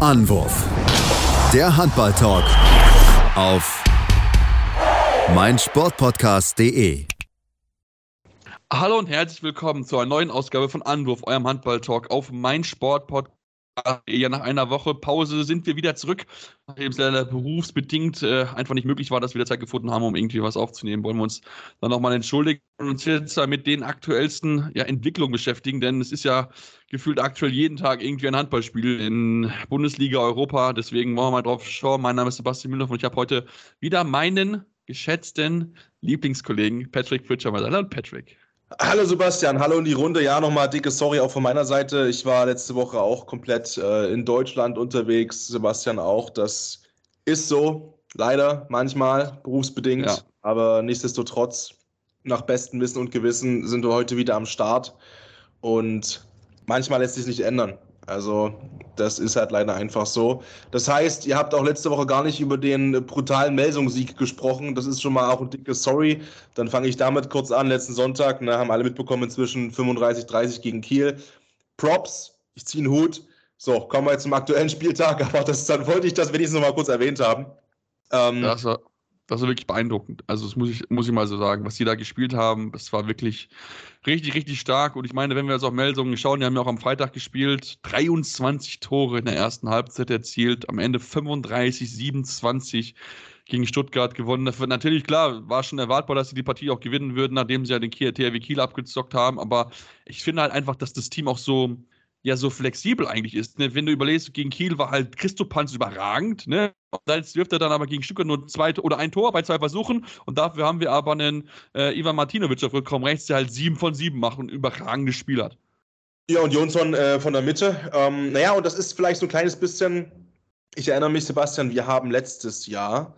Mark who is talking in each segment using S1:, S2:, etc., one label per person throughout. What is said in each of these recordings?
S1: Anwurf. Der Handball-Talk auf meinsportpodcast.de.
S2: Hallo und herzlich willkommen zu einer neuen Ausgabe von Anwurf, eurem Handball-Talk auf meinsportpodcast ja, nach einer Woche Pause sind wir wieder zurück, nachdem es leider berufsbedingt äh, einfach nicht möglich war, dass wir Zeit gefunden haben, um irgendwie was aufzunehmen. Wollen wir uns dann nochmal entschuldigen und uns jetzt mit den aktuellsten ja, Entwicklungen beschäftigen, denn es ist ja gefühlt aktuell jeden Tag irgendwie ein Handballspiel in Bundesliga, Europa. Deswegen wollen wir mal drauf schauen. Mein Name ist Sebastian Müller und ich habe heute wieder meinen geschätzten Lieblingskollegen Patrick Pritchard. Hallo Patrick.
S3: Hallo Sebastian, hallo in die Runde. Ja, nochmal dicke Sorry auch von meiner Seite. Ich war letzte Woche auch komplett äh, in Deutschland unterwegs. Sebastian auch. Das ist so, leider manchmal berufsbedingt. Ja. Aber nichtsdestotrotz, nach bestem Wissen und Gewissen sind wir heute wieder am Start. Und manchmal lässt sich nicht ändern. Also das ist halt leider einfach so. Das heißt, ihr habt auch letzte Woche gar nicht über den brutalen Melsung-Sieg gesprochen. Das ist schon mal auch ein dickes Sorry. Dann fange ich damit kurz an. Letzten Sonntag ne, haben alle mitbekommen, inzwischen 35-30 gegen Kiel. Props, ich ziehe einen Hut. So, kommen wir jetzt zum aktuellen Spieltag, aber das, dann wollte ich das wenigstens noch mal kurz erwähnt haben.
S2: Ähm, das war das war wirklich beeindruckend. Also, das muss ich, muss ich mal so sagen. Was die da gespielt haben, das war wirklich richtig, richtig stark. Und ich meine, wenn wir jetzt auf Meldungen schauen, die haben ja auch am Freitag gespielt, 23 Tore in der ersten Halbzeit erzielt, am Ende 35, 27 gegen Stuttgart gewonnen. Das wird natürlich klar, war schon erwartbar, dass sie die Partie auch gewinnen würden, nachdem sie ja den THW Kiel abgezockt haben. Aber ich finde halt einfach, dass das Team auch so, ja so flexibel eigentlich ist. Ne? Wenn du überlegst, gegen Kiel war halt Christopanz überragend, ne? Jetzt wirft er dann aber gegen Stuttgart nur zwei oder ein Tor bei zwei Versuchen und dafür haben wir aber einen äh, Ivan Martinovic auf Rückraum rechts, der halt sieben von sieben macht und ein überragendes Spiel hat.
S3: Ja, und Jonsson äh, von der Mitte. Ähm, naja, und das ist vielleicht so ein kleines bisschen, ich erinnere mich, Sebastian, wir haben letztes Jahr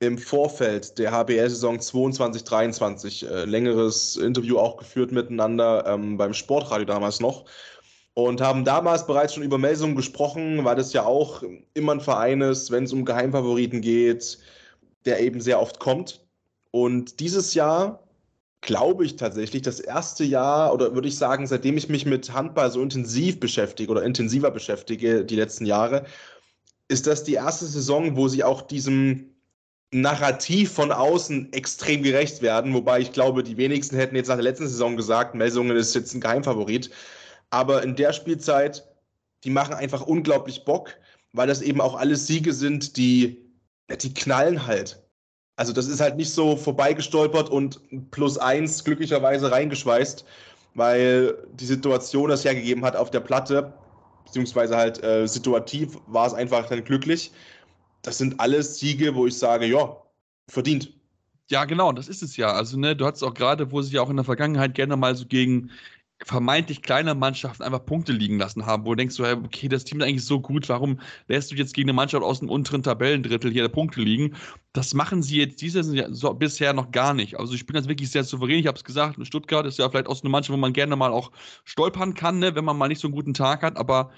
S3: im Vorfeld der HBL-Saison 22-23 äh, längeres Interview auch geführt miteinander ähm, beim Sportradio damals noch und haben damals bereits schon über Melsungen gesprochen, weil das ja auch immer ein Verein ist, wenn es um Geheimfavoriten geht, der eben sehr oft kommt. Und dieses Jahr glaube ich tatsächlich, das erste Jahr, oder würde ich sagen, seitdem ich mich mit Handball so intensiv beschäftige oder intensiver beschäftige, die letzten Jahre, ist das die erste Saison, wo sie auch diesem Narrativ von außen extrem gerecht werden. Wobei ich glaube, die wenigsten hätten jetzt nach der letzten Saison gesagt, Melsungen ist jetzt ein Geheimfavorit. Aber in der Spielzeit, die machen einfach unglaublich Bock, weil das eben auch alles Siege sind, die, die knallen halt. Also das ist halt nicht so vorbeigestolpert und plus eins glücklicherweise reingeschweißt, weil die Situation das hergegeben hat auf der Platte, beziehungsweise halt äh, situativ war es einfach dann glücklich. Das sind alles Siege, wo ich sage, ja, verdient.
S2: Ja, genau, das ist es ja. Also, ne, du hattest auch gerade, wo sie ja auch in der Vergangenheit gerne mal so gegen vermeintlich kleine Mannschaften einfach Punkte liegen lassen haben, wo du denkst, okay, das Team ist eigentlich so gut, warum lässt du jetzt gegen eine Mannschaft aus dem unteren Tabellendrittel hier Punkte liegen? Das machen sie jetzt dieses Jahr so, bisher noch gar nicht. Also ich bin das wirklich sehr souverän. Ich habe es gesagt, Stuttgart ist ja vielleicht auch so eine Mannschaft, wo man gerne mal auch stolpern kann, ne, wenn man mal nicht so einen guten Tag hat, aber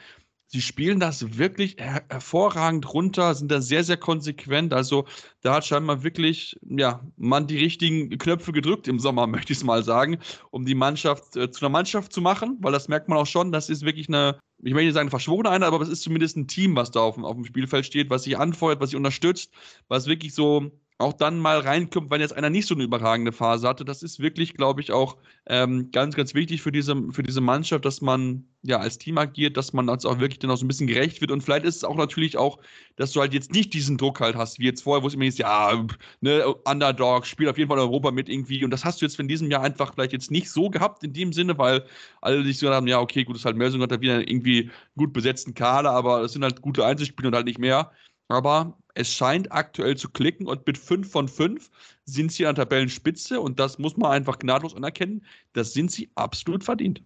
S2: sie spielen das wirklich her hervorragend runter, sind da sehr, sehr konsequent. Also da hat scheinbar wirklich, ja, man die richtigen Knöpfe gedrückt im Sommer, möchte ich es mal sagen, um die Mannschaft äh, zu einer Mannschaft zu machen, weil das merkt man auch schon, das ist wirklich eine, ich möchte nicht sagen verschworene Einheit, aber es ist zumindest ein Team, was da auf, auf dem Spielfeld steht, was sich anfeuert, was sich unterstützt, was wirklich so auch dann mal reinkommt, wenn jetzt einer nicht so eine überragende Phase hatte. Das ist wirklich, glaube ich, auch ähm, ganz, ganz wichtig für diese, für diese Mannschaft, dass man ja als Team agiert, dass man uns auch wirklich dann auch so ein bisschen gerecht wird. Und vielleicht ist es auch natürlich auch, dass du halt jetzt nicht diesen Druck halt hast, wie jetzt vorher, wo es immer hieß, ja, ne, Underdog, spielt auf jeden Fall Europa mit irgendwie. Und das hast du jetzt in diesem Jahr einfach vielleicht jetzt nicht so gehabt in dem Sinne, weil alle sich so haben, ja, okay, gut, ist halt Melsung hat da wieder irgendwie gut besetzten Kader, aber es sind halt gute Einzelspiele und halt nicht mehr. Aber es scheint aktuell zu klicken und mit 5 von 5 sind sie an der Tabellenspitze und das muss man einfach gnadlos anerkennen. Das sind sie absolut verdient.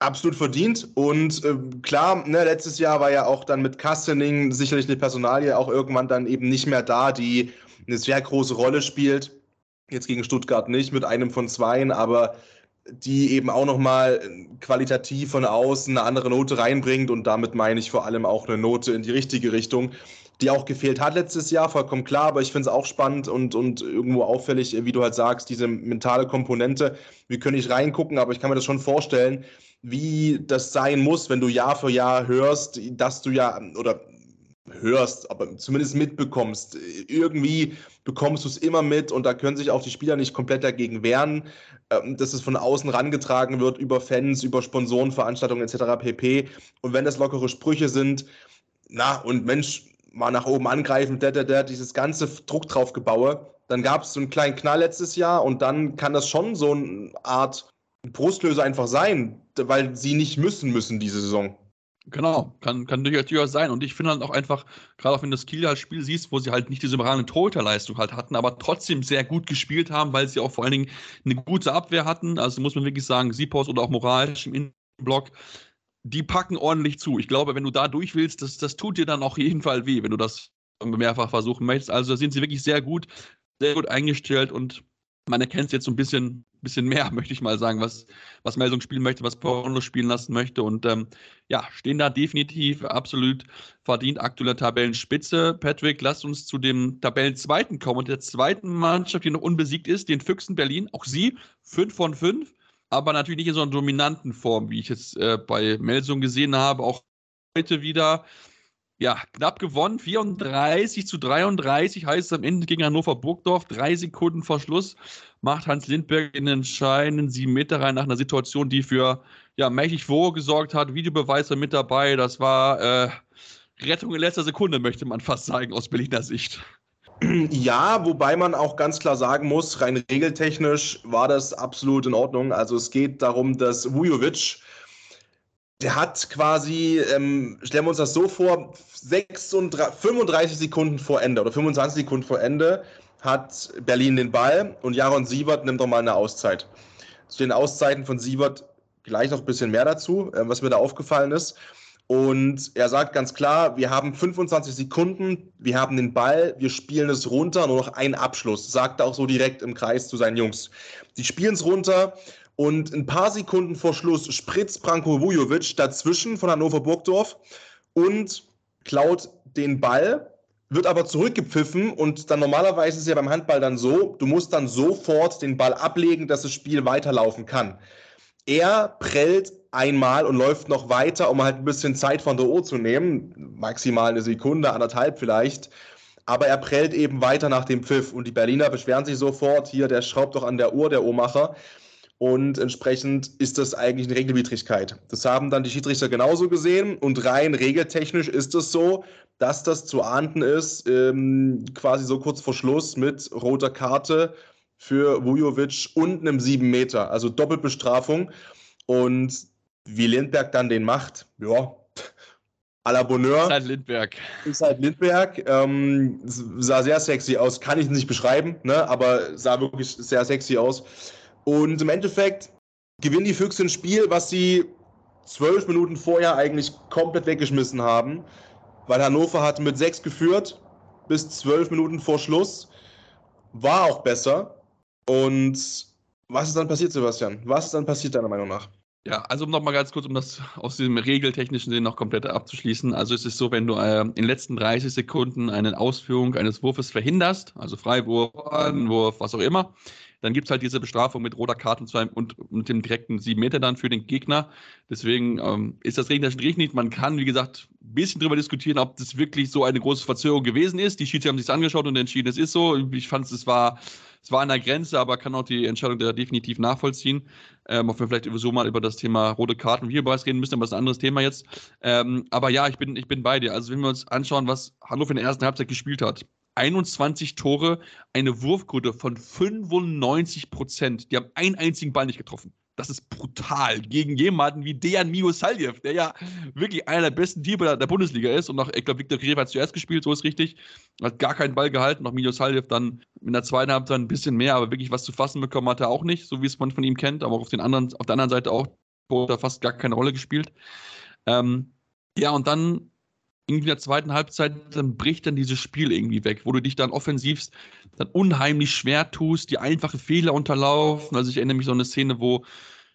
S3: Absolut verdient. Und äh, klar, ne, letztes Jahr war ja auch dann mit Kastening sicherlich eine Personalie auch irgendwann dann eben nicht mehr da, die eine sehr große Rolle spielt. Jetzt gegen Stuttgart nicht mit einem von zweien, aber die eben auch nochmal qualitativ von außen eine andere Note reinbringt und damit meine ich vor allem auch eine Note in die richtige Richtung die auch gefehlt hat letztes Jahr, vollkommen klar, aber ich finde es auch spannend und, und irgendwo auffällig, wie du halt sagst, diese mentale Komponente. Wir können nicht reingucken, aber ich kann mir das schon vorstellen, wie das sein muss, wenn du Jahr für Jahr hörst, dass du ja, oder hörst, aber zumindest mitbekommst. Irgendwie bekommst du es immer mit und da können sich auch die Spieler nicht komplett dagegen wehren, ähm, dass es von außen rangetragen wird über Fans, über Sponsorenveranstaltungen etc. pp. Und wenn das lockere Sprüche sind, na und Mensch, mal nach oben angreifen, der, der, der, dieses ganze Druck drauf gebaue, dann gab es so einen kleinen Knall letztes Jahr und dann kann das schon so eine Art Brustlöser einfach sein, weil sie nicht müssen müssen diese Saison.
S2: Genau, kann, kann durchaus sein. Und ich finde halt auch einfach, gerade auch wenn du das Kiel als Spiel siehst, wo sie halt nicht diese überragende Torhüterleistung halt hatten, aber trotzdem sehr gut gespielt haben, weil sie auch vor allen Dingen eine gute Abwehr hatten. Also muss man wirklich sagen, Sipos oder auch moralisch im Innenblock, die packen ordentlich zu. Ich glaube, wenn du da durch willst, das, das tut dir dann auch jeden Fall weh, wenn du das mehrfach versuchen möchtest. Also da sind sie wirklich sehr gut, sehr gut eingestellt und man erkennt es jetzt so ein bisschen, bisschen mehr, möchte ich mal sagen, was, was Melsung spielen möchte, was Porno spielen lassen möchte. Und ähm, ja, stehen da definitiv absolut verdient aktueller Tabellenspitze. Patrick, lass uns zu dem Tabellenzweiten kommen und der zweiten Mannschaft, die noch unbesiegt ist, den Füchsen Berlin. Auch sie 5 von 5, aber natürlich nicht in so einer dominanten Form, wie ich es äh, bei Melsung gesehen habe. Auch heute wieder ja, knapp gewonnen, 34 zu 33 heißt es am Ende gegen Hannover Burgdorf. Drei Sekunden vor Schluss macht Hans Lindberg in entscheidenden sieben Meter rein nach einer Situation, die für ja, mächtig Furore gesorgt hat. Videobeweis war mit dabei. Das war äh, Rettung in letzter Sekunde, möchte man fast sagen, aus Berliner Sicht.
S3: Ja, wobei man auch ganz klar sagen muss, rein regeltechnisch war das absolut in Ordnung. Also es geht darum, dass Vujovic der hat quasi, ähm, stellen wir uns das so vor, 36, 35 Sekunden vor Ende oder 25 Sekunden vor Ende hat Berlin den Ball und Jaron Siebert nimmt doch mal eine Auszeit. Zu den Auszeiten von Siebert gleich noch ein bisschen mehr dazu, äh, was mir da aufgefallen ist. Und er sagt ganz klar, wir haben 25 Sekunden, wir haben den Ball, wir spielen es runter, nur noch ein Abschluss. Sagt er auch so direkt im Kreis zu seinen Jungs. Die spielen es runter und ein paar Sekunden vor Schluss spritzt Branko Vujovic dazwischen von Hannover Burgdorf und klaut den Ball, wird aber zurückgepfiffen und dann normalerweise ist es ja beim Handball dann so, du musst dann sofort den Ball ablegen, dass das Spiel weiterlaufen kann. Er prellt einmal und läuft noch weiter, um halt ein bisschen Zeit von der Uhr zu nehmen, maximal eine Sekunde, anderthalb vielleicht. Aber er prellt eben weiter nach dem Pfiff und die Berliner beschweren sich sofort, hier, der schraubt doch an der Uhr, der Uhrmacher. Und entsprechend ist das eigentlich eine Regelwidrigkeit. Das haben dann die Schiedsrichter genauso gesehen. Und rein regeltechnisch ist es so, dass das zu ahnden ist, ähm, quasi so kurz vor Schluss mit roter Karte für Vujovic und einem 7 Meter. Also Doppelbestrafung. Und wie Lindberg dann den macht, ja, à la Bonheur.
S2: Ist halt Lindberg.
S3: Ist halt Lindberg. Ähm, sah sehr sexy aus. Kann ich nicht beschreiben, ne? aber sah wirklich sehr sexy aus. Und im Endeffekt gewinnen die Füchse ein Spiel, was sie zwölf Minuten vorher eigentlich komplett weggeschmissen haben, weil Hannover hat mit sechs geführt bis zwölf Minuten vor Schluss. War auch besser. Und was ist dann passiert, Sebastian? Was ist dann passiert, deiner Meinung nach?
S2: Ja, also nochmal ganz kurz, um das aus dem regeltechnischen Sinn noch komplett abzuschließen. Also es ist so, wenn du äh, in den letzten 30 Sekunden eine Ausführung eines Wurfes verhinderst, also Freiwurf, Anwurf, was auch immer, dann gibt es halt diese Bestrafung mit roter Karte und, und, und dem direkten 7 Meter dann für den Gegner. Deswegen ähm, ist das regeltechnisch nicht. Man kann, wie gesagt, ein bisschen drüber diskutieren, ob das wirklich so eine große Verzögerung gewesen ist. Die Schiedsrichter haben sich angeschaut und entschieden, es ist so. Ich fand, es war, es war an der Grenze, aber kann auch die Entscheidung da definitiv nachvollziehen. Ähm, ob wir vielleicht so mal über das Thema rote Karten und Videobeweis reden müssen, aber das ist ein anderes Thema jetzt. Ähm, aber ja, ich bin, ich bin bei dir. Also, wenn wir uns anschauen, was Hannover in der ersten Halbzeit gespielt hat, 21 Tore, eine Wurfquote von 95 Prozent. Die haben einen einzigen Ball nicht getroffen. Das ist brutal. Gegen jemanden wie Dejan Milosaljev, der ja wirklich einer der besten Teamer der Bundesliga ist. Und noch, ich glaube, Viktor Greve hat zuerst gespielt, so ist richtig. Hat gar keinen Ball gehalten. Noch Milosaljev dann in der zweiten Halbzeit ein bisschen mehr, aber wirklich was zu fassen bekommen hat er auch nicht, so wie es man von ihm kennt. Aber auf, den anderen, auf der anderen Seite auch hat er fast gar keine Rolle gespielt. Ähm, ja, und dann irgendwie in der zweiten Halbzeit, dann bricht dann dieses Spiel irgendwie weg, wo du dich dann offensiv dann unheimlich schwer tust, die einfache Fehler unterlaufen. Also ich erinnere mich so an eine Szene, wo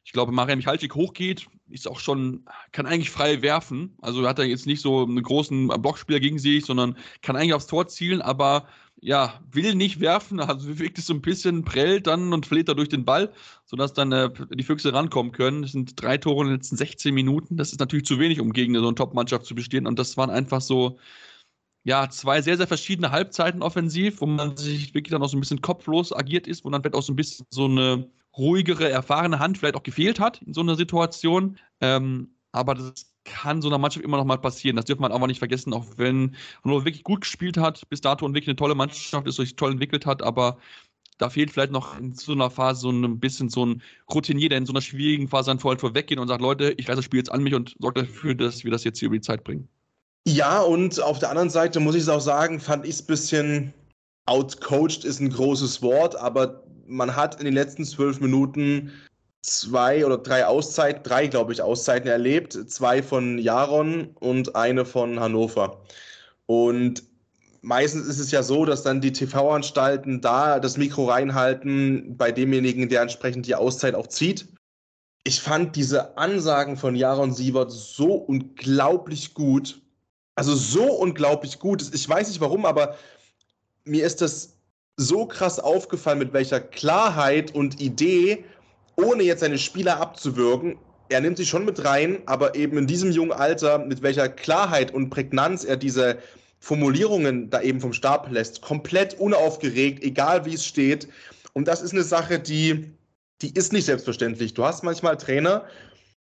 S2: ich glaube, Marian Michalczyk hochgeht, ist auch schon, kann eigentlich frei werfen. Also hat er jetzt nicht so einen großen Blockspieler gegen sich, sondern kann eigentlich aufs Tor zielen, aber ja, will nicht werfen, also wirkt es so ein bisschen, prellt dann und verliert dadurch den Ball, sodass dann äh, die Füchse rankommen können. Das sind drei Tore in den letzten 16 Minuten. Das ist natürlich zu wenig, um gegen so eine Top-Mannschaft zu bestehen. Und das waren einfach so, ja, zwei sehr, sehr verschiedene Halbzeiten offensiv, wo man sich wirklich dann auch so ein bisschen kopflos agiert ist, wo dann vielleicht auch so ein bisschen so eine ruhigere, erfahrene Hand vielleicht auch gefehlt hat in so einer Situation. Ähm, aber das kann so einer Mannschaft immer noch mal passieren. Das dürfen wir aber nicht vergessen, auch wenn Hannover wirklich gut gespielt hat, bis dato und wirklich eine tolle Mannschaft ist, sich toll entwickelt hat, aber da fehlt vielleicht noch in so einer Phase so ein bisschen so ein Routinier, der in so einer schwierigen Phase dann vorher vorweggehen und sagt, Leute, ich lasse das Spiel jetzt an mich und sorge dafür, dass wir das jetzt hier über die Zeit bringen.
S3: Ja, und auf der anderen Seite muss ich es auch sagen, fand ich es ein bisschen outcoached ist ein großes Wort, aber man hat in den letzten zwölf Minuten zwei oder drei Auszeiten, drei, glaube ich, Auszeiten erlebt. Zwei von Jaron und eine von Hannover. Und meistens ist es ja so, dass dann die TV-Anstalten da das Mikro reinhalten bei demjenigen, der entsprechend die Auszeit auch zieht. Ich fand diese Ansagen von Jaron Sievert so unglaublich gut. Also so unglaublich gut. Ich weiß nicht warum, aber mir ist das so krass aufgefallen, mit welcher Klarheit und Idee, ohne jetzt seine Spieler abzuwürgen, er nimmt sie schon mit rein, aber eben in diesem jungen Alter, mit welcher Klarheit und Prägnanz er diese Formulierungen da eben vom Stab lässt, komplett unaufgeregt, egal wie es steht. Und das ist eine Sache, die, die ist nicht selbstverständlich. Du hast manchmal Trainer,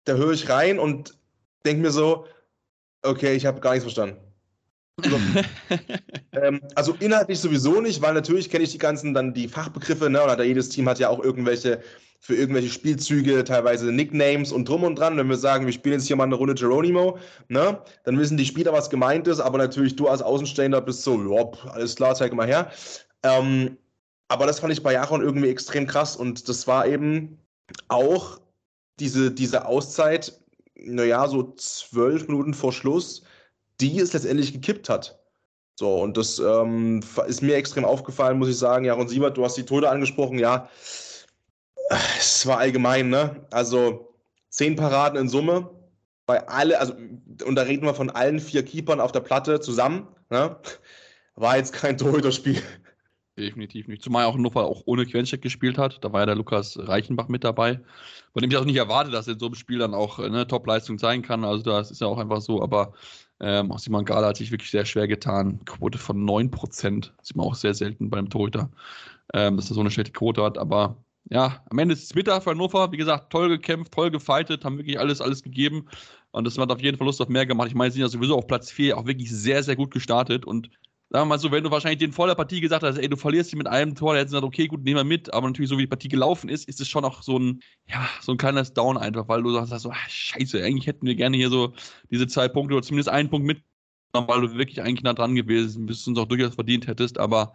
S3: da höre ich rein und denke mir so, okay, ich habe gar nichts verstanden. Also, ähm, also inhaltlich sowieso nicht, weil natürlich kenne ich die ganzen dann die Fachbegriffe, ne? Oder jedes Team hat ja auch irgendwelche für irgendwelche Spielzüge, teilweise Nicknames und drum und dran. Wenn wir sagen, wir spielen jetzt hier mal eine Runde Geronimo, ne, dann wissen die Spieler, was gemeint ist, aber natürlich du als Außenstehender bist so, ja, alles klar, zeig mal her. Ähm, aber das fand ich bei Jaron irgendwie extrem krass und das war eben auch diese, diese Auszeit, naja, so zwölf Minuten vor Schluss, die es letztendlich gekippt hat. So, und das ähm, ist mir extrem aufgefallen, muss ich sagen. Jaron Siebert, du hast die Tode angesprochen, ja es war allgemein, ne? Also zehn Paraden in Summe. Bei alle, also, und da reden wir von allen vier Keepern auf der Platte zusammen, ne? War jetzt kein Torhüter-Spiel.
S2: Definitiv nicht. Zumal auch Nuffer auch ohne Quencheck gespielt hat. Da war ja der Lukas Reichenbach mit dabei. Von dem ich auch nicht erwartet, dass er in so einem Spiel dann auch eine Top-Leistung zeigen kann. Also das ist ja auch einfach so. Aber ähm, auch Simon Gala hat sich wirklich sehr schwer getan. Quote von 9%. Sieht man auch sehr selten beim Torhüter, ähm, dass er so eine schlechte Quote hat. Aber ja, am Ende ist es bitter für Hannover. Wie gesagt, toll gekämpft, toll gefightet, haben wirklich alles, alles gegeben. Und das hat auf jeden Fall Lust auf mehr gemacht. Ich meine, sie sind ja sowieso auf Platz 4 auch wirklich sehr, sehr gut gestartet. Und sagen wir mal so, wenn du wahrscheinlich den vor der Partie gesagt hast, ey, du verlierst sie mit einem Tor, dann hätten sie gesagt, okay, gut, nehmen wir mit. Aber natürlich, so wie die Partie gelaufen ist, ist es schon auch so ein, ja, so ein kleines Down einfach, weil du sagst so, ach, scheiße, eigentlich hätten wir gerne hier so diese zwei Punkte oder zumindest einen Punkt mit, weil du wirklich eigentlich nah dran gewesen bist und es auch durchaus verdient hättest. Aber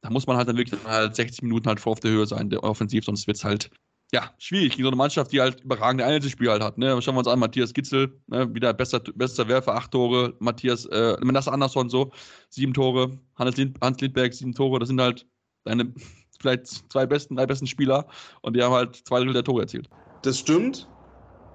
S2: da muss man halt dann wirklich halt 60 Minuten halt vor auf der Höhe sein, der offensiv, sonst wird es halt ja, schwierig gegen so eine Mannschaft, die halt überragende Einzelspiele halt hat. Ne? Schauen wir uns an, Matthias Gitzel, ne? wieder bester, bester Werfer, acht Tore, Matthias, äh, Manasse Andersson so, sieben Tore, Hans, Lind, Hans Lindberg, sieben Tore, das sind halt deine vielleicht zwei besten, drei besten Spieler und die haben halt zwei Drittel der Tore erzielt.
S3: Das stimmt,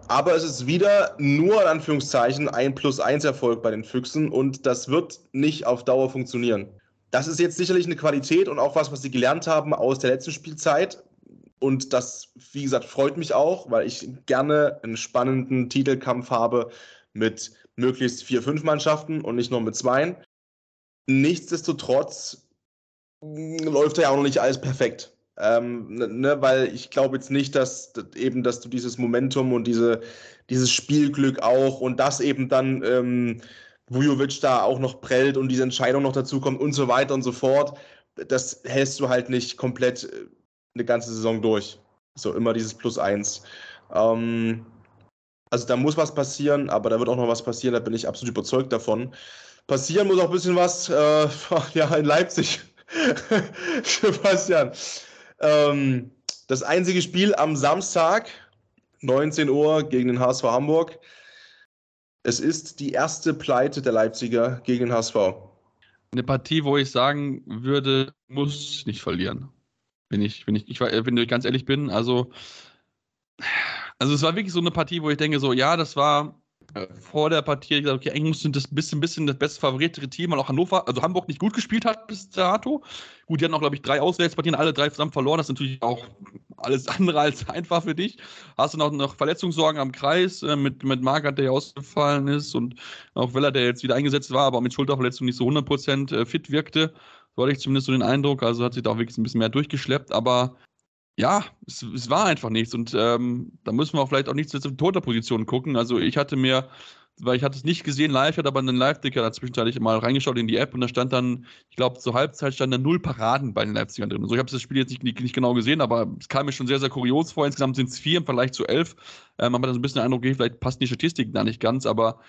S3: aber es ist wieder nur in Anführungszeichen ein plus eins Erfolg bei den Füchsen und das wird nicht auf Dauer funktionieren. Das ist jetzt sicherlich eine Qualität und auch was, was sie gelernt haben aus der letzten Spielzeit. Und das, wie gesagt, freut mich auch, weil ich gerne einen spannenden Titelkampf habe mit möglichst vier, fünf Mannschaften und nicht nur mit zweien. Nichtsdestotrotz läuft ja auch noch nicht alles perfekt. Ähm, ne, ne weil ich glaube jetzt nicht, dass eben, dass du dieses Momentum und diese, dieses Spielglück auch und das eben dann ähm, Vujovic da auch noch prellt und diese Entscheidung noch dazu kommt und so weiter und so fort. Das hältst du halt nicht komplett äh, eine ganze Saison durch. So immer dieses Plus eins. Ähm, also da muss was passieren, aber da wird auch noch was passieren, da bin ich absolut überzeugt davon. Passieren muss auch ein bisschen was, äh, ja, in Leipzig. Sebastian. Ähm, das einzige Spiel am Samstag, 19 Uhr gegen den HSV Hamburg. Es ist die erste Pleite der Leipziger gegen den HSV.
S2: Eine Partie, wo ich sagen würde, muss nicht verlieren. Wenn ich, wenn ich, ich, wenn ich ganz ehrlich bin, also, also es war wirklich so eine Partie, wo ich denke, so, ja, das war äh, vor der Partie gesagt, okay, eigentlich musste das bisschen, bisschen das best favorierte Team, weil auch Hannover, also Hamburg nicht gut gespielt hat bis dato. Gut, die hatten auch, glaube ich, drei Auswärtspartien, alle drei zusammen verloren. Das ist natürlich auch alles andere als einfach für dich. Hast du noch, noch Verletzungssorgen am Kreis äh, mit, mit Margaret, der ja ausgefallen ist und auch Weller, der jetzt wieder eingesetzt war, aber mit Schulterverletzung nicht so 100% äh, fit wirkte. So hatte ich zumindest so den Eindruck. Also hat sich da auch wirklich ein bisschen mehr durchgeschleppt. Aber ja, es, es war einfach nichts. Und ähm, da müssen wir auch vielleicht auch nicht zur Toter-Position gucken. Also ich hatte mir weil ich hatte es nicht gesehen live, hatte aber einen Live-Dicker dazwischenzeitlich mal reingeschaut in die App und da stand dann, ich glaube, zur Halbzeit stand da null Paraden bei den Leipzigern drin. So, ich habe das Spiel jetzt nicht, nicht, nicht, genau gesehen, aber es kam mir schon sehr, sehr kurios vor. Insgesamt sind es vier im Vergleich zu elf. Ähm, man hat so ein bisschen den Eindruck, okay, vielleicht passt die Statistik da nicht ganz, aber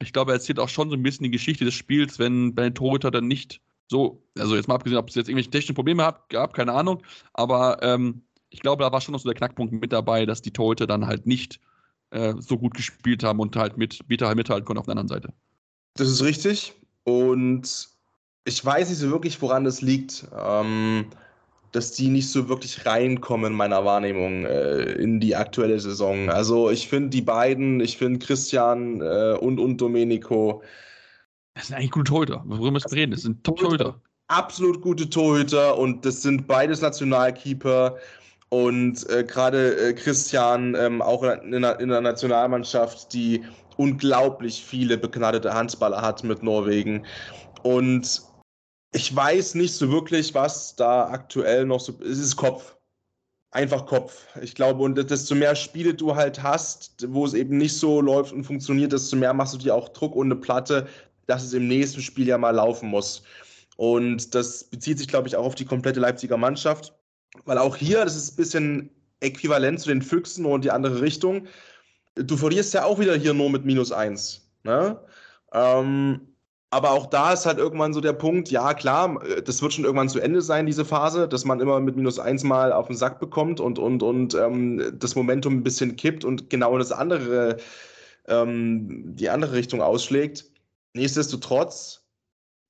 S2: ich glaube, er erzählt auch schon so ein bisschen die Geschichte des Spiels, wenn bei den Torhüter dann nicht so, also jetzt mal abgesehen, ob es jetzt irgendwelche technischen Probleme gab, keine Ahnung, aber ähm, ich glaube, da war schon noch so der Knackpunkt mit dabei, dass die Torhüter dann halt nicht äh, so gut gespielt haben und halt mit Beta halt mithalten konnten auf der anderen Seite.
S3: Das ist richtig. Und ich weiß nicht so wirklich, woran das liegt, ähm, dass die nicht so wirklich reinkommen in meiner Wahrnehmung äh, in die aktuelle Saison. Also ich finde die beiden, ich finde Christian äh, und, und Domenico.
S2: Das sind eigentlich gute Torhüter. Worüber müssen wir reden? Das sind Top-Torhüter.
S3: Absolut gute Torhüter und das sind beides Nationalkeeper. Und äh, gerade äh, Christian, ähm, auch in, in, in der Nationalmannschaft, die unglaublich viele begnadete Handballer hat mit Norwegen. Und ich weiß nicht so wirklich, was da aktuell noch so. Es ist Kopf. Einfach Kopf. Ich glaube, und desto mehr Spiele du halt hast, wo es eben nicht so läuft und funktioniert, desto mehr machst du dir auch Druck und eine Platte, dass es im nächsten Spiel ja mal laufen muss. Und das bezieht sich, glaube ich, auch auf die komplette Leipziger Mannschaft. Weil auch hier, das ist ein bisschen äquivalent zu den Füchsen und die andere Richtung. Du verlierst ja auch wieder hier nur mit minus eins. Ne? Ähm, aber auch da ist halt irgendwann so der Punkt, ja klar, das wird schon irgendwann zu Ende sein, diese Phase, dass man immer mit minus eins mal auf den Sack bekommt und, und, und ähm, das Momentum ein bisschen kippt und genau das andere, ähm, die andere Richtung ausschlägt. Nichtsdestotrotz,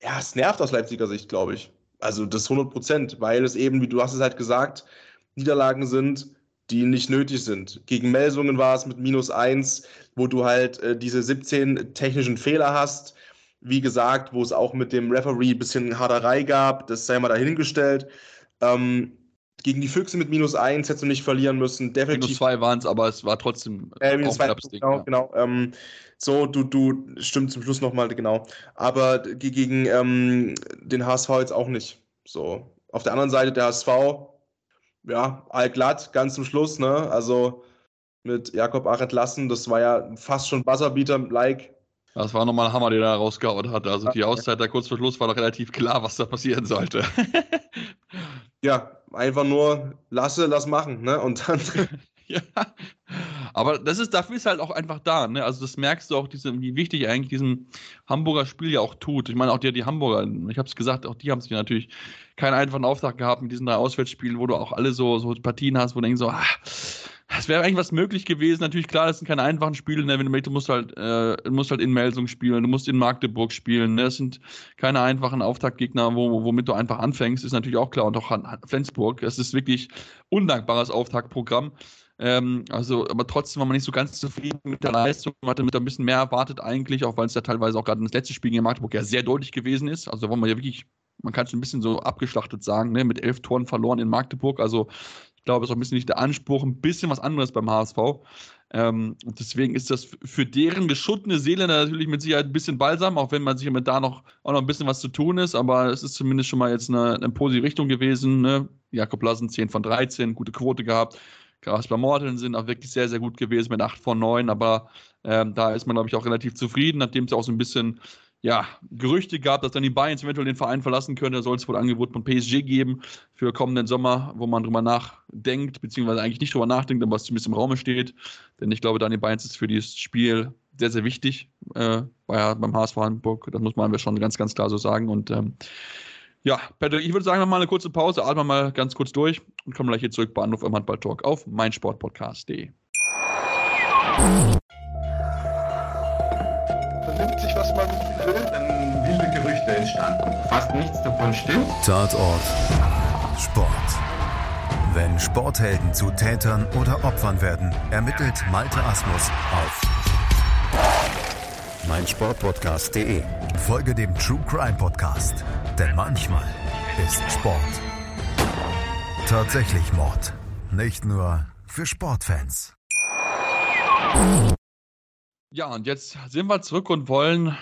S3: ja, es nervt aus Leipziger Sicht, glaube ich. Also das 100 Prozent, weil es eben, wie du hast es halt gesagt, Niederlagen sind, die nicht nötig sind. Gegen Melsungen war es mit minus 1, wo du halt äh, diese 17 technischen Fehler hast. Wie gesagt, wo es auch mit dem Referee ein bisschen Haderei gab, das sei mal dahingestellt. Ähm, gegen die Füchse mit minus 1 hättest du nicht verlieren müssen.
S2: Definitiv. Minus 2 waren es, aber es war trotzdem äh,
S3: minus zwei, Genau, ja. genau. Ähm, so, du, du, stimmt zum Schluss nochmal, genau. Aber gegen ähm, den HSV jetzt auch nicht. So. Auf der anderen Seite der HSV, ja, allglatt, ganz zum Schluss, ne? Also mit Jakob Arendt lassen, das war ja fast schon Buzzerbeater-like.
S2: Das war nochmal ein Hammer, den er rausgehauen hat. Also die Auszeit da kurz vor Schluss war doch relativ klar, was da passieren sollte.
S3: ja, einfach nur lasse, lass machen, ne? Und dann.
S2: ja. Aber das ist, dafür ist halt auch einfach da, ne? Also das merkst du auch, diese, wie wichtig eigentlich diesem Hamburger Spiel ja auch tut. Ich meine, auch die, die Hamburger, ich habe es gesagt, auch die haben sich natürlich keinen einfachen Auftrag gehabt mit diesen drei Auswärtsspielen, wo du auch alle so, so Partien hast, wo du denkst so, ah, es wäre eigentlich was möglich gewesen. Natürlich, klar, das sind keine einfachen Spiele. Ne? Wenn du, musst halt, äh, musst halt in Melsung spielen, du musst in Magdeburg spielen. Ne? Das sind keine einfachen Auftaktgegner, wo, womit du einfach anfängst, ist natürlich auch klar. Und auch Flensburg. Es ist wirklich undankbares Auftaktprogramm. Ähm, also, aber trotzdem war man nicht so ganz zufrieden mit der Leistung. Man hatte mit ein bisschen mehr erwartet eigentlich, auch weil es ja teilweise auch gerade das letzte Spiel gegen Magdeburg ja sehr deutlich gewesen ist. Also da wollen wir ja wirklich, man kann es ein bisschen so abgeschlachtet sagen, ne? mit elf Toren verloren in Magdeburg. Also ich glaube, es ist auch ein bisschen nicht der Anspruch, ein bisschen was anderes beim HSV. Ähm, und deswegen ist das für deren geschuttene Seele natürlich mit Sicherheit ein bisschen balsam, auch wenn man sich mit da noch auch noch ein bisschen was zu tun ist. Aber es ist zumindest schon mal jetzt eine, eine positive Richtung gewesen. Ne? Jakob Lassen 10 von 13, gute Quote gehabt. Kasper Morten sind auch wirklich sehr, sehr gut gewesen mit 8 von 9. Aber ähm, da ist man, glaube ich, auch relativ zufrieden, nachdem es auch so ein bisschen ja, Gerüchte gab, dass dann die Bayerns eventuell den Verein verlassen können. Da soll es wohl Angebot von PSG geben für kommenden Sommer, wo man drüber nachdenkt, beziehungsweise eigentlich nicht drüber nachdenkt, aber was zumindest im Raum steht. Denn ich glaube, Daniel Bayerns ist für dieses Spiel sehr, sehr wichtig äh, bei, beim HSV Hamburg. Das muss man schon ganz, ganz klar so sagen. Und ähm, ja, Patrick, ich würde sagen, machen mal eine kurze Pause, atmen mal ganz kurz durch und kommen gleich hier zurück bei Anruf im Handball-Talk auf meinsportpodcast.de.
S4: Fast nichts davon stimmt.
S1: Tatort Sport. Wenn Sporthelden zu Tätern oder Opfern werden, ermittelt Malte Asmus auf meinsportpodcast.de. Folge dem True Crime Podcast, denn manchmal ist Sport tatsächlich Mord. nicht nur für Sportfans.
S2: Ja, und jetzt sind wir zurück und wollen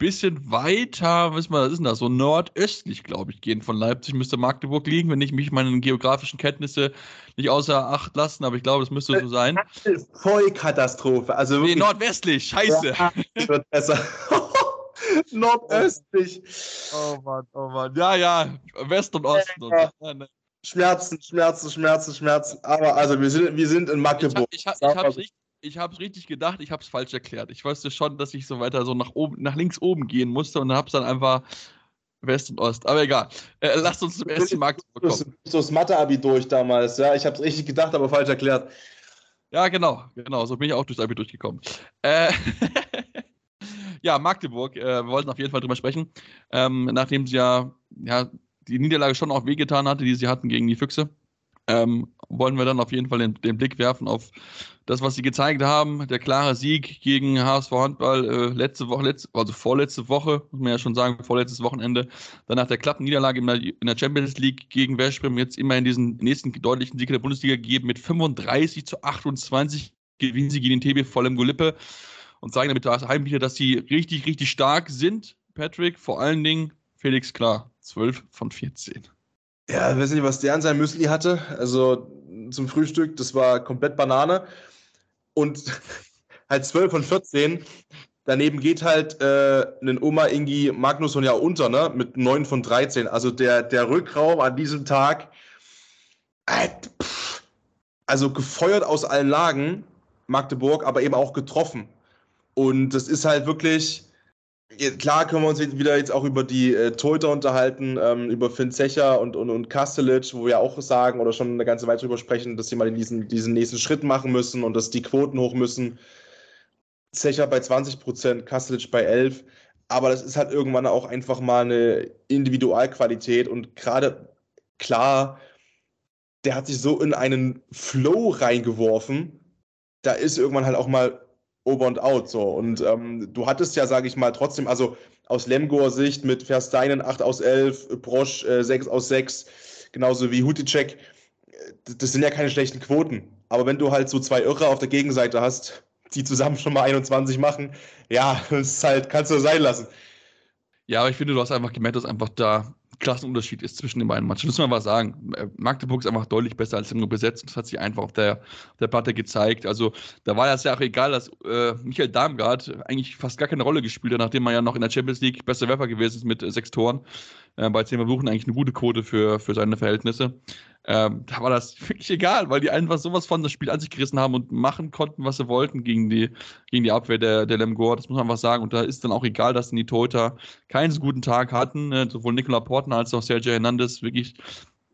S2: bisschen weiter, was ist denn das, so nordöstlich, glaube ich, gehen von Leipzig. Müsste Magdeburg liegen, wenn ich mich meine geografischen Kenntnisse nicht außer Acht lassen, aber ich glaube, es müsste so sein.
S3: Vollkatastrophe. Also
S2: Nee, nordwestlich, scheiße.
S3: Ja, wird besser. Nordöstlich.
S2: Oh Mann, oh Mann. Ja, ja, West und Osten.
S3: Ja.
S2: ja.
S3: Schmerzen, Schmerzen, Schmerzen, Schmerzen. Aber also wir sind, wir sind in
S2: Ich,
S3: Magdeburg.
S2: ich, hab,
S3: Sag
S2: ich,
S3: mal
S2: hab's
S3: so.
S2: richtig, ich hab's richtig gedacht, ich hab's falsch erklärt. Ich wusste schon, dass ich so weiter so nach oben, nach links oben gehen musste und hab's dann einfach West und Ost. Aber egal. Äh, lasst uns zum SC Magdeburg kommen.
S3: so das Mathe-Abi durch damals. Ja, ich habe es richtig gedacht, aber falsch erklärt.
S2: Ja, genau, genau. So bin ich auch durchs Abi durchgekommen. Äh, ja, Magdeburg, äh, wir wollten auf jeden Fall drüber sprechen. Ähm, nachdem sie ja, ja die Niederlage schon auch wehgetan hatte, die sie hatten gegen die Füchse, ähm, wollen wir dann auf jeden Fall den, den Blick werfen auf das, was sie gezeigt haben. Der klare Sieg gegen HSV Handball äh, letzte Woche, letzte, also vorletzte Woche, muss man ja schon sagen, vorletztes Wochenende. Danach der Klappenniederlage in der, in der Champions League gegen Westbrem. Jetzt immerhin diesen nächsten deutlichen Sieg in der Bundesliga gegeben. Mit 35 zu 28 gewinnen sie gegen den TB voll im Golippe und zeigen damit daheim wieder, dass sie richtig, richtig stark sind. Patrick, vor allen Dingen Felix Klar, 12 von 14.
S3: Ja, ich weiß nicht, was der an seinem Müsli hatte. Also zum Frühstück, das war komplett Banane. Und halt 12 von 14. Daneben geht halt äh, ein Oma Ingi Magnusson ja unter, ne? Mit 9 von 13. Also der, der Rückraum an diesem Tag. Äh, also gefeuert aus allen Lagen, Magdeburg, aber eben auch getroffen. Und das ist halt wirklich. Klar können wir uns wieder jetzt auch über die äh, Torhüter unterhalten, ähm, über Finn Zecher und, und, und Kastelic, wo wir auch sagen oder schon eine ganze Weile drüber sprechen, dass sie mal diesen, diesen nächsten Schritt machen müssen und dass die Quoten hoch müssen. Zecher bei 20 Prozent, Kastelic bei 11. Aber das ist halt irgendwann auch einfach mal eine Individualqualität und gerade klar, der hat sich so in einen Flow reingeworfen, da ist irgendwann halt auch mal over und out so. Und ähm, du hattest ja, sage ich mal, trotzdem, also aus Lemgoer Sicht mit Versteinen 8 aus 11, Brosch äh, 6 aus 6, genauso wie Huticek, äh, das sind ja keine schlechten Quoten. Aber wenn du halt so zwei Irre auf der Gegenseite hast, die zusammen schon mal 21 machen, ja, das ist halt, kannst du sein lassen.
S2: Ja, aber ich finde, du hast einfach gemerkt, dass einfach da Klassenunterschied ist zwischen den beiden Mannschaften. Muss man was sagen. Äh, Magdeburg ist einfach deutlich besser als Lemgo besetzt. Das hat sich einfach auf der, auf der Platte gezeigt. Also da war das ja auch egal, dass äh, Michael Darmgard eigentlich fast gar keine Rolle gespielt hat, nachdem er ja noch in der Champions League bester Werfer gewesen ist mit äh, sechs Toren. Äh, bei zehn Versuchen eigentlich eine gute Quote für, für seine Verhältnisse. Ähm, da war das wirklich egal, weil die einfach sowas von das Spiel an sich gerissen haben und machen konnten, was sie wollten gegen die, gegen die Abwehr der, der Lemgoer. Das muss man einfach sagen. Und da ist dann auch egal, dass die Torhüter keinen so guten Tag hatten. Äh, sowohl Nicola Portner als auch Sergio Hernandez wirklich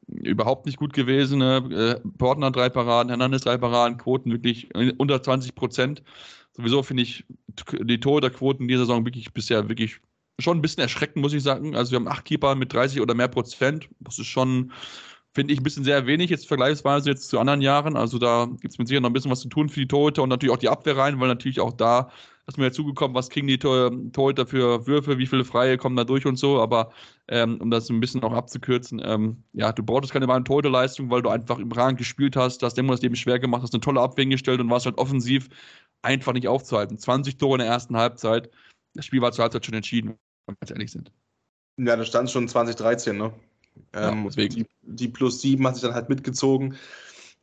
S2: überhaupt nicht gut gewesen. Äh, Portner drei Paraden, Hernandez drei Paraden, Quoten wirklich unter 20 Prozent. Sowieso finde ich die Torhüterquoten dieser Saison wirklich bisher wirklich schon ein bisschen erschreckend, muss ich sagen. Also wir haben acht Keeper mit 30 oder mehr Prozent. Das ist schon, finde ich, ein bisschen sehr wenig jetzt vergleichsweise jetzt zu anderen Jahren. Also da gibt es mit Sicherheit noch ein bisschen was zu tun für die Torhüter und natürlich auch die Abwehr rein, weil natürlich auch da ist mir dazugekommen, was kriegen die Tor Torhüter für Würfe, wie viele Freie kommen da durch und so. Aber ähm, um das ein bisschen auch abzukürzen, ähm, ja, du brauchtest keine wahre Torhüterleistung, weil du einfach im Rang gespielt hast, hast dem das Leben schwer gemacht, hast eine tolle Abwehr gestellt und warst halt offensiv einfach nicht aufzuhalten. 20 Tore in der ersten Halbzeit. Das Spiel war zur Halbzeit schon entschieden, wenn wir ganz ehrlich sind.
S3: Ja, da stand schon 2013, ne?
S2: Ja,
S3: Ähm,
S2: deswegen.
S3: die, die plus 7 hat sich dann halt mitgezogen.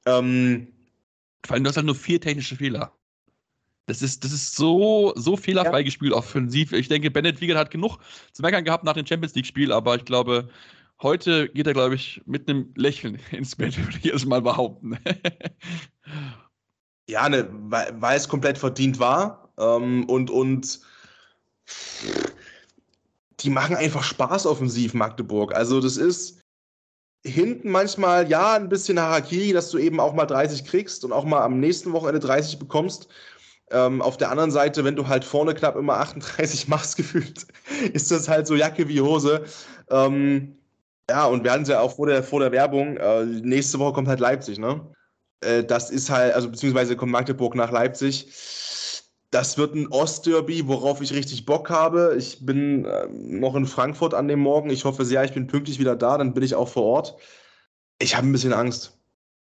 S3: Ähm,
S2: Vor allem, du hast halt nur vier technische Fehler. Das ist, das ist so, so fehlerfrei
S3: Ja.
S2: gespielt, offensiv. Ich denke, Bennett Wiegert hat genug zu meckern gehabt nach dem Champions League-Spiel, aber ich glaube, heute geht er, glaube ich, mit einem Lächeln ins Bett, würde ich jetzt mal behaupten.
S3: ja, ne, weil, weil es komplett verdient war. Ähm, und, und die machen einfach Spaß offensiv, Magdeburg. Also, das ist hinten manchmal, ja, ein bisschen Harakiri, dass du eben auch mal 30 kriegst und auch mal am nächsten Wochenende 30 bekommst. Ähm, auf der anderen Seite, wenn du halt vorne knapp immer 38 machst, gefühlt, ist das halt so Jacke wie Hose. Ähm, ja, und wir hatten es ja auch vor der, vor der Werbung. Äh, nächste Woche kommt halt Leipzig, ne? Äh, das ist halt, also beziehungsweise kommt Magdeburg nach Leipzig. Das wird ein Ostderby, worauf ich richtig Bock habe. Ich bin äh, noch in Frankfurt an dem Morgen. Ich hoffe sehr, ich bin pünktlich wieder da, dann bin ich auch vor Ort. Ich habe ein bisschen Angst.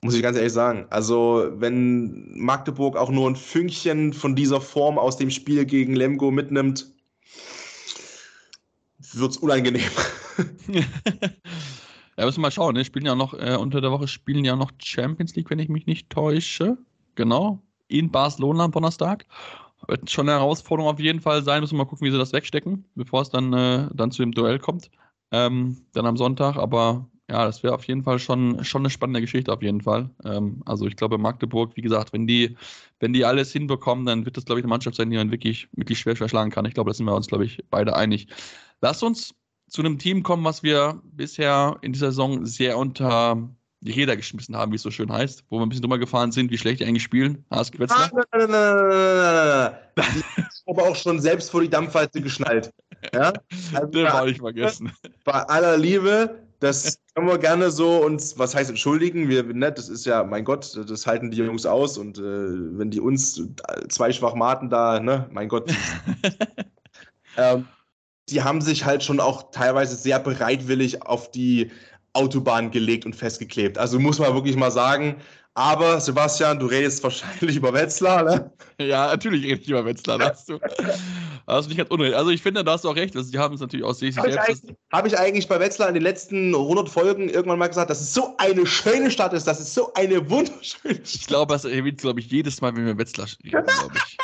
S3: Muss ich ganz ehrlich sagen. Also, wenn Magdeburg auch nur ein Fünkchen von dieser Form aus dem Spiel gegen Lemgo mitnimmt, wird es unangenehm.
S2: ja, müssen wir mal schauen. Ne? Spielen ja noch, äh, unter der Woche spielen ja noch Champions League, wenn ich mich nicht täusche. Genau. In Barcelona am Donnerstag. Wird schon eine Herausforderung auf jeden Fall sein. Müssen wir mal gucken, wie sie das wegstecken, bevor es dann, äh, dann zu dem Duell kommt. Ähm, dann am Sonntag. Aber ja, das wäre auf jeden Fall schon, schon eine spannende Geschichte, auf jeden Fall. Ähm, also ich glaube, Magdeburg, wie gesagt, wenn die, wenn die alles hinbekommen, dann wird das, glaube ich, eine Mannschaft sein, die man wirklich, wirklich schwer verschlagen kann. Ich glaube, da sind wir uns, glaube ich, beide einig. Lass uns zu einem Team kommen, was wir bisher in dieser Saison sehr unter die Räder geschmissen haben, wie es so schön heißt, wo wir ein bisschen drüber gefahren sind, wie schlecht die eigentlich spielen. HSG Wetzlar.
S3: Ah, nein, nein, nein, nein, aber auch schon selbst vor die Dampfwalze geschnallt. Ja?
S2: Also Den war ich vergessen.
S3: Bei aller Liebe, das können wir gerne so uns, was heißt entschuldigen? Wir, ne, das ist ja, mein Gott, das halten die Jungs aus und äh, wenn die uns zwei Schwachmaten da, ne, mein Gott. ähm, die haben sich halt schon auch teilweise sehr bereitwillig auf die Autobahn gelegt und festgeklebt. Also muss man wirklich mal sagen. Aber Sebastian, du redest wahrscheinlich über Wetzlar, ne?
S2: Ja, natürlich rede ich über Wetzlar, da hast du. Hast du nicht ganz unrecht. Also ich finde, da hast du auch recht. Also die haben es natürlich aus sich
S3: Habe ich, hab ich eigentlich bei Wetzlar in den letzten 100 Folgen irgendwann mal gesagt, dass es so eine schöne Stadt ist, dass es so eine wunderschöne Stadt
S2: Ich glaube, das erwähnt, glaube ich, jedes Mal, wenn wir Wetzlar reden, glaube ich.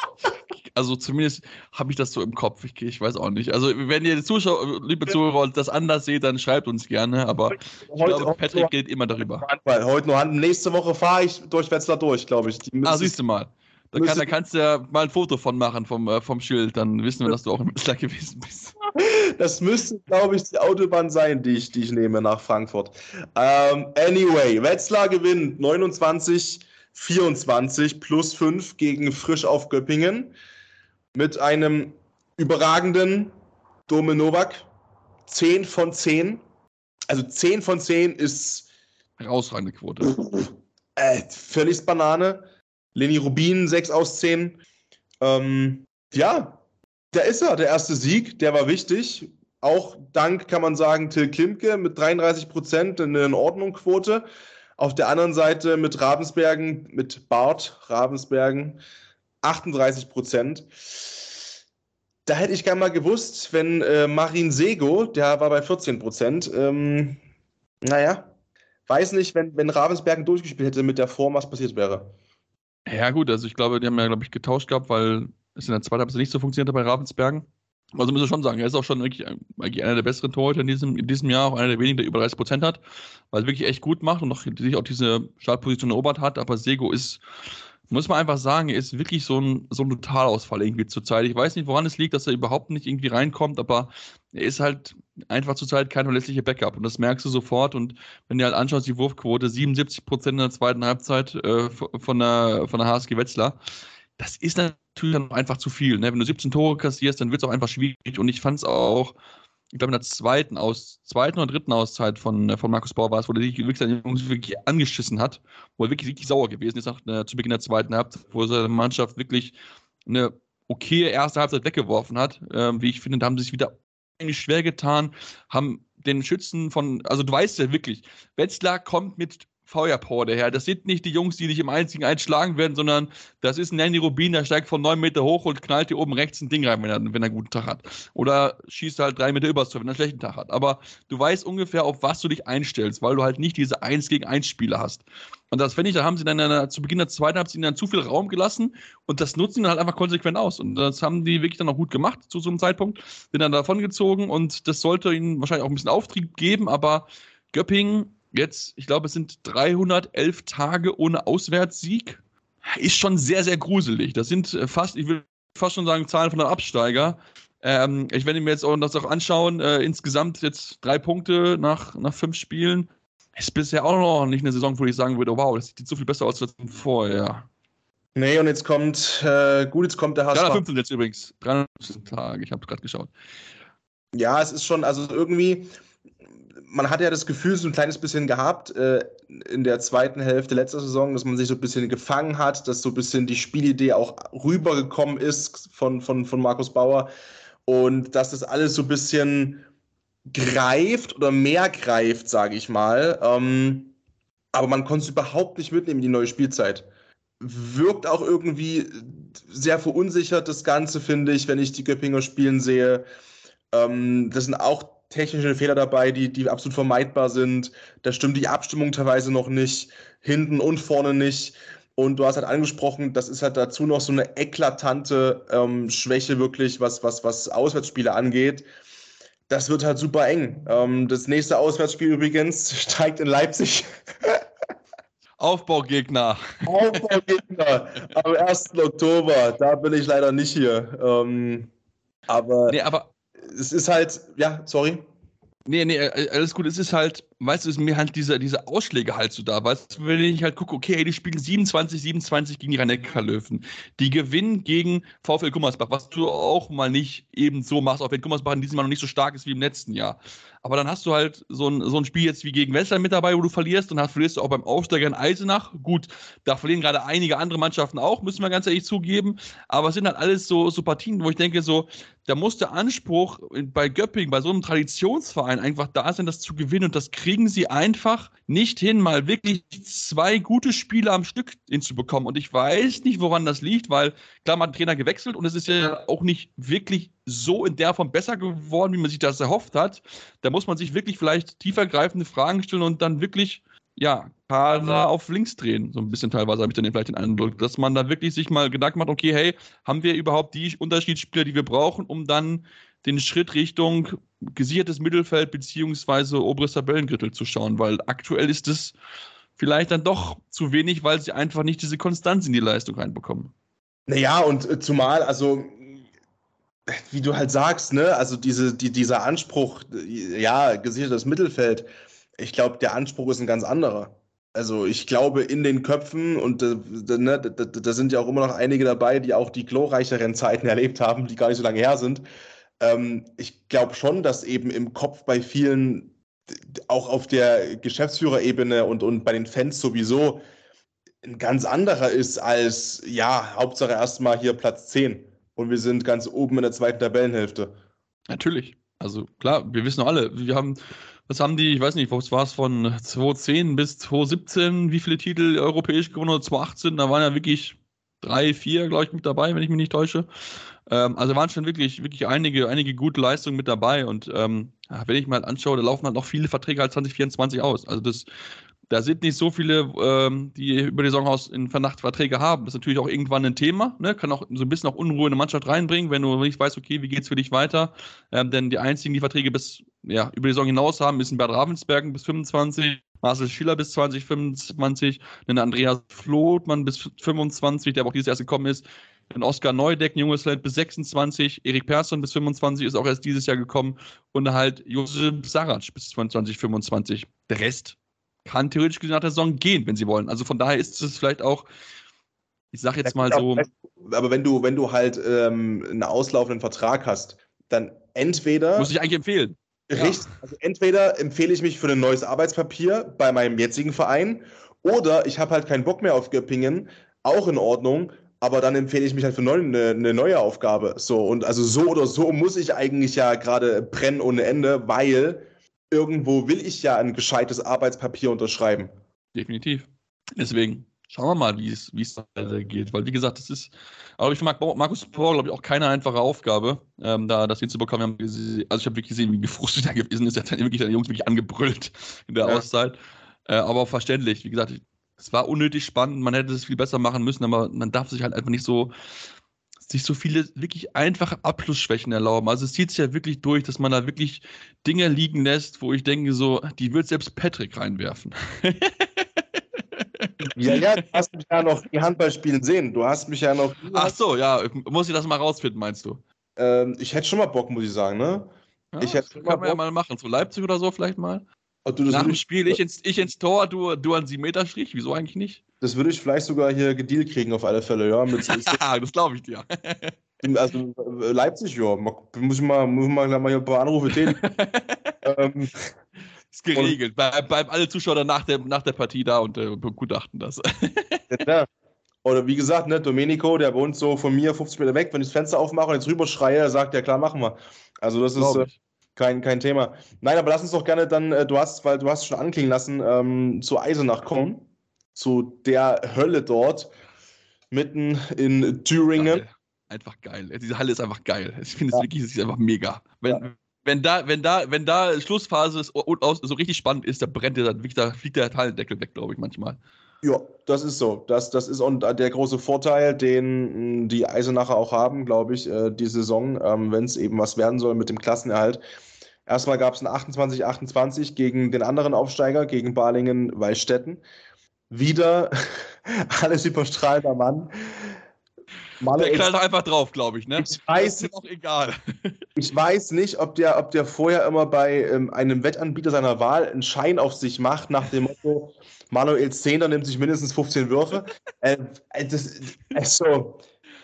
S2: Also zumindest habe ich das so im Kopf. Ich, ich, weiß auch nicht. Also wenn ihr Zuschauer, liebe Zuhörer, das anders seht, dann schreibt uns gerne. Aber ich heute, glaube, Patrick geht immer darüber.
S3: Handball. Heute nur Hand. Nächste Woche fahre ich durch Wetzlar durch, glaube ich.
S2: ah, siehst du mal. Da, kann, da, kannst du ja mal ein Foto von machen vom, äh, vom Schild. Dann wissen wir, dass du auch im Wetzlar gewesen bist.
S3: Das müsste, glaube ich, die Autobahn sein, die ich, die ich nehme nach Frankfurt. Um, ähm, anyway, Wetzlar gewinnt 29, 24 plus 5 gegen Frisch auf Göppingen mit einem überragenden Dome Novak. 10 von 10. Also 10 von 10 ist.
S2: Herausragende Quote.
S3: Äh, völlig Banane. Leni Rubin 6 aus 10. Ähm, ja, da ist er, der erste Sieg, der war wichtig. Auch dank, kann man sagen, Till Klimke mit 33 Prozent eine in Ordnung Quote. Auf der anderen Seite mit Ravensbergen, mit Bart Ravensbergen 38 Prozent. Da hätte ich gerne mal gewusst, wenn äh, Marin Sego, der war bei 14 Prozent, ähm, naja, weiß nicht, wenn, wenn Ravensbergen durchgespielt hätte mit der Form, was passiert wäre.
S2: Ja, gut, also ich glaube, die haben ja, glaube ich, getauscht gehabt, weil es in der zweiten Halbzeit nicht so funktioniert hat bei Ravensbergen. Also muss ich schon sagen, er ist auch schon wirklich eigentlich einer der besseren Torhüter in diesem, in diesem Jahr, auch einer der wenigen, der über 30 Prozent hat, weil er wirklich echt gut macht und noch, sich auch diese Startposition erobert hat. Aber Sego ist muss man einfach sagen, er ist wirklich so ein, so ein Totalausfall irgendwie zurzeit. Ich weiß nicht, woran es liegt, dass er überhaupt nicht irgendwie reinkommt, aber er ist halt einfach zurzeit kein verlässlicher Backup und das merkst du sofort. Und wenn du halt anschaust, die Wurfquote 77 Prozent in der zweiten Halbzeit äh, von, der, von der HSG Wetzlar, das ist natürlich dann einfach zu viel. Ne? Wenn du 17 Tore kassierst, dann wird es auch einfach schwierig und ich fand es auch ich glaube, in der zweiten, aus, zweiten oder dritten Auszeit von, äh, von Markus Bauer war es, wo er sich wirklich seine Jungs wirklich angeschissen hat, wo er wirklich, wirklich sauer gewesen ist, nach, äh, zu Beginn der zweiten Halbzeit, wo seine Mannschaft wirklich eine okaye erste Halbzeit weggeworfen hat. Ähm, wie ich finde, da haben sie sich wieder eigentlich schwer getan, haben den Schützen von, also du weißt ja wirklich, Wetzlar kommt mit Feuerpower daher. Das sind nicht die Jungs, die dich im einzigen einschlagen werden, sondern das ist ein Nanny Rubin, der steigt von neun Meter hoch und knallt dir oben rechts ein Ding rein, wenn er, wenn er einen guten Tag hat. Oder schießt halt drei Meter übers Tor, wenn er einen schlechten Tag hat. Aber du weißt ungefähr, auf was du dich einstellst, weil du halt nicht diese 1 gegen 1 Spiele hast. Und das finde ich, da haben sie dann der, zu Beginn der zweiten Halbzeit ihnen dann zu viel Raum gelassen und das nutzen dann halt einfach konsequent aus. Und das haben die wirklich dann auch gut gemacht zu so einem Zeitpunkt. Sind dann davon gezogen und das sollte ihnen wahrscheinlich auch ein bisschen Auftrieb geben, aber Göppingen jetzt, ich glaube, es sind 311 Tage ohne Auswärtssieg. Ist schon sehr, sehr gruselig. Das sind äh, fast, ich will fast schon sagen, Zahlen von einem Absteiger. Ähm, ich werde mir jetzt auch das auch anschauen. Äh, insgesamt jetzt drei Punkte nach, nach fünf Spielen. Ist bisher auch noch nicht eine Saison, wo ich sagen würde, oh, wow, das sieht so viel besser aus als vorher.
S3: Nee, und jetzt kommt, äh, gut, jetzt kommt der HSV.
S2: 315 jetzt übrigens. 315 Tage, ich habe gerade geschaut.
S3: Ja, es ist schon, also irgendwie, man hat ja das Gefühl so ein kleines bisschen gehabt äh, in der zweiten Hälfte letzter Saison, dass man sich so ein bisschen gefangen hat, dass so ein bisschen die Spielidee auch rübergekommen ist von, von, von Markus Bauer und dass das alles so ein bisschen greift oder mehr greift, sage ich mal. Ähm, aber man konnte es überhaupt nicht mitnehmen die neue Spielzeit. Wirkt auch irgendwie sehr verunsichert, das Ganze, finde ich, wenn ich die Göppinger spielen sehe. Ähm, das sind auch technische Fehler dabei, die, die absolut vermeidbar sind. Da stimmt die Abstimmung teilweise noch nicht, hinten und vorne nicht. Und du hast halt angesprochen, das ist halt dazu noch so eine eklatante ähm, Schwäche wirklich, was, was, was Auswärtsspiele angeht. Das wird halt super eng. Ähm, das nächste Auswärtsspiel übrigens steigt in Leipzig.
S2: Aufbaugegner.
S3: Aufbaugegner am 1. Oktober. Da bin ich leider nicht hier. Ähm, aber,
S2: nee, aber
S3: es ist halt, ja, sorry.
S2: Nee, nee, alles gut. Es ist halt, weißt du, ist mir halt diese, diese Ausschläge halt so da. Weißt du, wenn ich halt gucke, okay, die spielen 27, 27 gegen die rhein löwen Die gewinnen gegen VfL Gummersbach, was du auch mal nicht eben so machst, auch wenn Gummersbach in diesem Jahr noch nicht so stark ist wie im letzten Jahr. Aber dann hast du halt so ein, so ein Spiel jetzt wie gegen Western mit dabei, wo du verlierst und dann verlierst du auch beim Aufsteiger in Eisenach. Gut, da verlieren gerade einige andere Mannschaften auch, müssen wir ganz ehrlich zugeben. Aber es sind halt alles so, so Partien, wo ich denke, so, da muss der Anspruch bei Göpping, bei so einem Traditionsverein einfach da sein, das zu gewinnen. Und das kriegen sie einfach nicht hin, mal wirklich zwei gute Spiele am Stück hinzubekommen. Und ich weiß nicht, woran das liegt, weil klar, man hat Trainer gewechselt und es ist ja auch nicht wirklich so in der Form besser geworden, wie man sich das erhofft hat. Da muss man sich wirklich vielleicht tiefergreifende Fragen stellen und dann wirklich, ja, Kader auf links drehen. So ein bisschen teilweise habe ich dann vielleicht den Eindruck, dass man da wirklich sich mal Gedanken macht, okay, hey, haben wir überhaupt die Unterschiedsspieler, die wir brauchen, um dann den Schritt Richtung gesichertes Mittelfeld beziehungsweise oberes Tabellengrittel zu schauen, weil aktuell ist es vielleicht dann doch zu wenig, weil sie einfach nicht diese Konstanz in die Leistung reinbekommen.
S3: Naja, und äh, zumal, also wie du halt sagst, ne, also diese, die, dieser Anspruch, ja, gesichertes Mittelfeld, ich glaube, der Anspruch ist ein ganz anderer. Also ich glaube, in den Köpfen, und äh, ne, da, da, sind ja auch immer noch einige dabei, die auch die glorreicheren Zeiten erlebt haben, die gar nicht so lange her sind. Ähm, ich glaube schon, dass eben im Kopf bei vielen, auch auf der Geschäftsführerebene und, und bei den Fans sowieso, ein ganz anderer ist als, ja, Hauptsache erstmal hier Platz 10 und wir sind ganz oben in der zweiten Tabellenhälfte.
S2: Natürlich. Also klar, wir wissen alle, wir haben, was haben die, ich weiß nicht, was war es von 2010 bis 2017, wie viele Titel europäisch gewonnen oder 2018, da waren ja wirklich drei, vier, glaube ich, mit dabei, wenn ich mich nicht täusche. Ähm, also waren schon wirklich, wirklich einige, einige gute Leistungen mit dabei und ähm, wenn ich mal anschaue, da laufen halt noch viele Verträge als 2024 aus. Also das da sind nicht so viele, ähm, die über die Saison aus in Vernachtverträge haben. Das ist natürlich auch irgendwann ein Thema, ne? kann auch so ein bisschen auch Unruhe in eine Mannschaft reinbringen, wenn du nicht weißt, okay, wie geht es für dich weiter. Ähm, denn die einzigen, die Verträge bis ja, über die Saison hinaus haben, ist ein Bert Ravensbergen bis 25, Marcel Schiller bis 2025, dann Andreas Flothmann bis 25, der aber auch dieses Jahr gekommen ist. Dann Oskar Neudeck, junges Land bis 26, Erik Persson bis 25 ist auch erst dieses Jahr gekommen und halt Josef Sarac bis 2025. Der Rest kann theoretisch nach der Saison gehen, wenn sie wollen. Also von daher ist es vielleicht auch, ich sag jetzt mal so.
S3: Aber wenn du, wenn du halt ähm, einen auslaufenden Vertrag hast, dann entweder.
S2: Muss ich eigentlich empfehlen.
S3: Richtig. Ja. Also entweder empfehle ich mich für ein neues Arbeitspapier bei meinem jetzigen Verein oder ich habe halt keinen Bock mehr auf Göppingen, auch in Ordnung, aber dann empfehle ich mich halt für eine, eine, neue Aufgabe. So, und also so oder so muss ich eigentlich ja gerade brennen ohne Ende, weil irgendwo will ich ja ein gescheites Arbeitspapier unterschreiben.
S2: Definitiv. Deswegen schauen wir mal, wie es, weitergeht. Weil, wie gesagt, das ist, aber ich mag Markus Paul, glaube ich, auch keine einfache Aufgabe, ähm, da das hinzubekommen. Also, ich habe wirklich gesehen, wie gefrustet er gewesen ist. Er hat wirklich seine Jungs wirklich angebrüllt in der ja. Auszeit. Äh, aber auch verständlich. Wie gesagt, es war unnötig spannend. Man hätte es viel besser machen müssen, aber man darf sich halt einfach nicht so sich so viele wirklich einfache Abschlussschwächen erlauben. Also es zieht sich ja wirklich durch, dass man da wirklich Dinge liegen lässt, wo ich denke, so, die wird selbst Patrick reinwerfen.
S3: Ja, ja, du hast mich ja noch die Handballspielen sehen. Du hast mich ja noch.
S2: Ach so, ja, muss ich das mal rausfinden, meinst du?
S3: Ähm, ich hätte schon mal Bock, muss ich sagen, ne?
S2: Ja, ich hätte kann man ja mal machen. So Leipzig oder so vielleicht mal. Du, Nach dem Spiel ich ins, ich ins Tor, du, du an 7 Meter Strich. Wieso eigentlich nicht?
S3: Das würde ich vielleicht sogar hier gedealt kriegen, auf alle Fälle, ja. Mit,
S2: das glaube ich dir.
S3: also äh, Leipzig, ja. Muss ich mal, muss ich mal, mal hier ein paar Anrufe tätigen. ähm,
S2: ist geregelt. Bleiben alle Zuschauer nach der, nach der Partie da und äh, begutachten das.
S3: ja, Oder wie gesagt, ne, Domenico, der wohnt so von mir 50 Meter weg. Wenn ich das Fenster aufmache und jetzt rüber schreie, sagt er, klar, machen wir. Also das ist. Äh, Kein, kein Thema. Nein, aber lass uns doch gerne dann, äh, du hast, weil du hast schon anklingen lassen, ähm, zu Eisenach kommen. Zu der Hölle dort, mitten in Thüringen.
S2: Geil. Einfach geil. Diese Halle ist einfach geil. Ich finde es
S3: Ja.
S2: wirklich es ist einfach mega. Wenn,
S3: Ja.
S2: wenn, da, wenn, da, wenn da Schlussphase ist und aus, so richtig spannend ist, da brennt der, da fliegt der Hallendeckel weg, glaube ich, manchmal.
S3: Ja, das ist so. Das, das ist und der große Vorteil, den mh, die Eisenacher auch haben, glaube ich, äh, die Saison, ähm, wenn es eben was werden soll mit dem Klassenerhalt. Erstmal gab es ein 28-28 gegen den anderen Aufsteiger, gegen Balingen-Wallstätten. Wieder alles überstrahlender Mann. Manuel
S2: Der knallt einfach drauf, glaube ich, ne?
S3: Ich weiß-
S2: ist auch egal.
S3: Ich weiß nicht, ob der, ob der vorher immer bei ähm, einem Wettanbieter seiner Wahl einen Schein auf sich macht, nach dem Motto, Manuel Zehner nimmt sich mindestens 15 Würfe. äh, äh, das, also,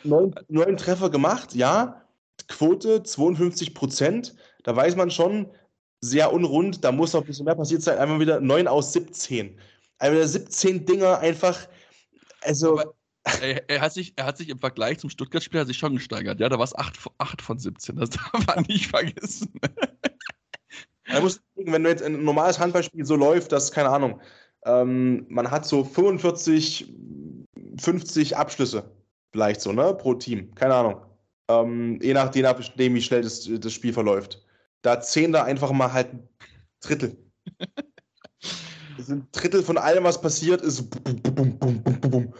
S3: neun, neun Treffer gemacht, ja. Quote 52 Prozent. Da weiß man schon, sehr unrund, da muss noch ein bisschen mehr passiert sein. Einmal wieder 9 aus 17. Einmal wieder 17 Dinger einfach. Also,
S2: Aber- er, er, hat sich, er hat sich im Vergleich zum Stuttgart-Spiel sich schon gesteigert. Ja, da war es 8, von- 8 von 17. Das darf man nicht vergessen.
S3: Man muss denken, wenn du jetzt ein normales Handballspiel so läuft, dass, keine Ahnung, ähm, man hat so 45, 50 Abschlüsse, vielleicht so, ne, pro Team, keine Ahnung. Ähm, je nachdem, wie schnell das, das Spiel verläuft. Da zehn da einfach mal halt ein Drittel. Das sind ein Drittel von allem, was passiert, ist bum, bum, bum.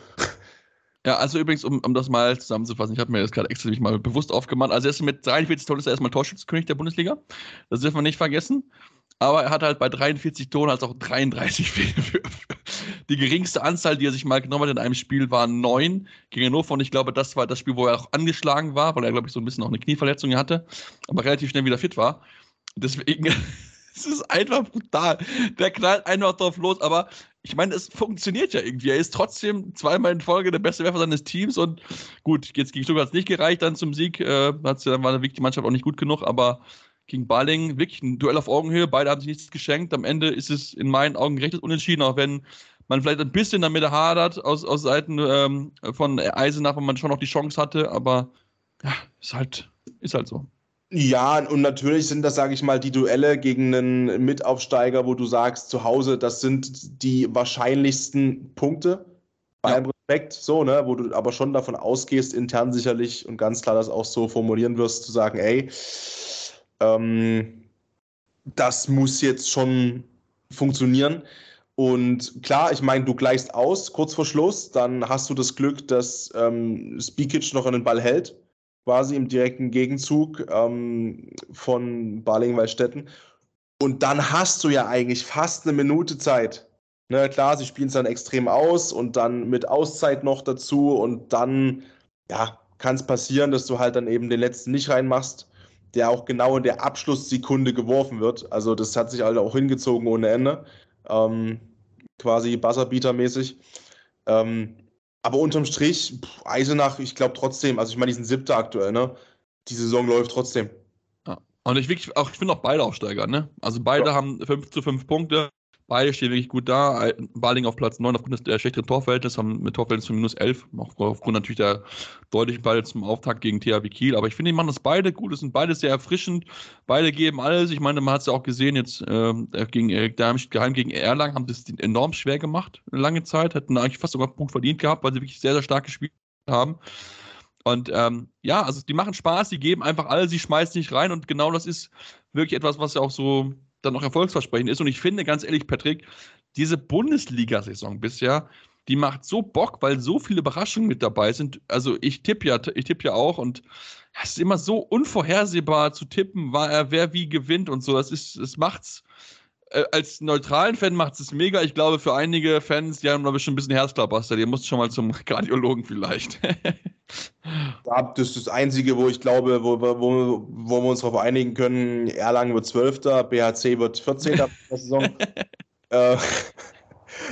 S2: Ja, also übrigens, um, um das mal zusammenzufassen, ich habe mir das gerade extra nämlich mal bewusst aufgemacht. Also er ist mit 43 Toren ist er erstmal Torschützenkönig der Bundesliga. Das dürfen wir nicht vergessen. Aber er hat halt bei 43 Toren als auch 33 Fehlwürfe. Die geringste Anzahl, die er sich mal genommen hat in einem Spiel, waren neun gegen Hannover. Und ich glaube, das war das Spiel, wo er auch angeschlagen war, weil er, glaube ich, so ein bisschen auch eine Knieverletzung hatte, aber relativ schnell wieder fit war. Deswegen, es ist einfach brutal. Der knallt einfach drauf los, aber ich meine, es funktioniert ja irgendwie. Er ist trotzdem zweimal in Folge der beste Werfer seines Teams und gut, jetzt gegen Stuttgart hat es nicht gereicht dann zum Sieg. Äh, hat's dann war die Mannschaft auch nicht gut genug, aber gegen Balling wirklich ein Duell auf Augenhöhe. Beide haben sich nichts geschenkt. Am Ende ist es in meinen Augen gerechtes Unentschieden, auch wenn man vielleicht ein bisschen damit hadert aus, aus Seiten ähm, von Eisenach, wenn man schon noch die Chance hatte, aber ja, ist halt, ist halt so.
S3: Ja, und natürlich sind das, sage ich mal, die Duelle gegen einen Mitaufsteiger, wo du sagst, zu Hause, das sind die wahrscheinlichsten Punkte. Bei
S2: Ja.
S3: allem Respekt, so, ne, wo du aber schon davon ausgehst, intern sicherlich und ganz klar das auch so formulieren wirst, zu sagen, ey, ähm, das muss jetzt schon funktionieren. Und klar, ich meine, du gleichst aus kurz vor Schluss, dann hast du das Glück, dass ähm, Spikic noch einen Ball hält quasi im direkten Gegenzug ähm, von Balingen-Wallstätten. Und dann hast du ja eigentlich fast eine Minute Zeit. Ne, klar, sie spielen es dann extrem aus und dann mit Auszeit noch dazu und dann, ja, kann es passieren, dass du halt dann eben den letzten nicht reinmachst, der auch genau in der Abschlusssekunde geworfen wird. Also das hat sich halt auch hingezogen ohne Ende. Ähm, quasi Buzzerbeater-mäßig. Ähm, aber unterm Strich, pff, Eisenach, ich glaube trotzdem, also ich meine, die sind siebter aktuell, ne? Die Saison läuft trotzdem.
S2: Und ich, wirklich, auch, ich finde auch beide Aufsteiger, ne? Also beide
S3: Ja.
S2: haben 5 zu 5 Punkte. Beide stehen wirklich gut da. Baling auf Platz 9 aufgrund des der schlechteren Torverhältnisses, haben mit Torverhältnis von minus 11, auch aufgrund natürlich der deutlichen Beide zum Auftakt gegen THW Kiel. Aber ich finde, die machen das beide gut. Es sind beide sehr erfrischend. Beide geben alles. Ich meine, man hat es ja auch gesehen, jetzt ähm, gegen Erik Darmstadt geheim gegen Erlangen haben das enorm schwer gemacht, eine lange Zeit. Hätten eigentlich fast sogar einen Punkt verdient gehabt, weil sie wirklich sehr, sehr stark gespielt haben. Und ähm, ja, also die machen Spaß, die geben einfach alles, sie schmeißen nicht rein und genau das ist wirklich etwas, was ja auch so dann auch erfolgsversprechend ist. Und ich finde, ganz ehrlich, Patrick, diese Bundesliga-Saison bisher, die macht so Bock, weil so viele Überraschungen mit dabei sind. Also ich tippe ja, ich tippe ja auch und es ist immer so unvorhersehbar zu tippen, wer wie gewinnt und so. Das ist, es macht's. Äh, als neutralen Fan macht es mega. Ich glaube, für einige Fans, die haben, glaube ich, schon ein bisschen Herzklabaster. Die musst schon mal zum Kardiologen vielleicht.
S3: Da- Das ist das Einzige, wo ich glaube, wo, wo, wo wir uns darauf einigen können, Erlangen wird 12., BHC wird 14. der Saison. äh,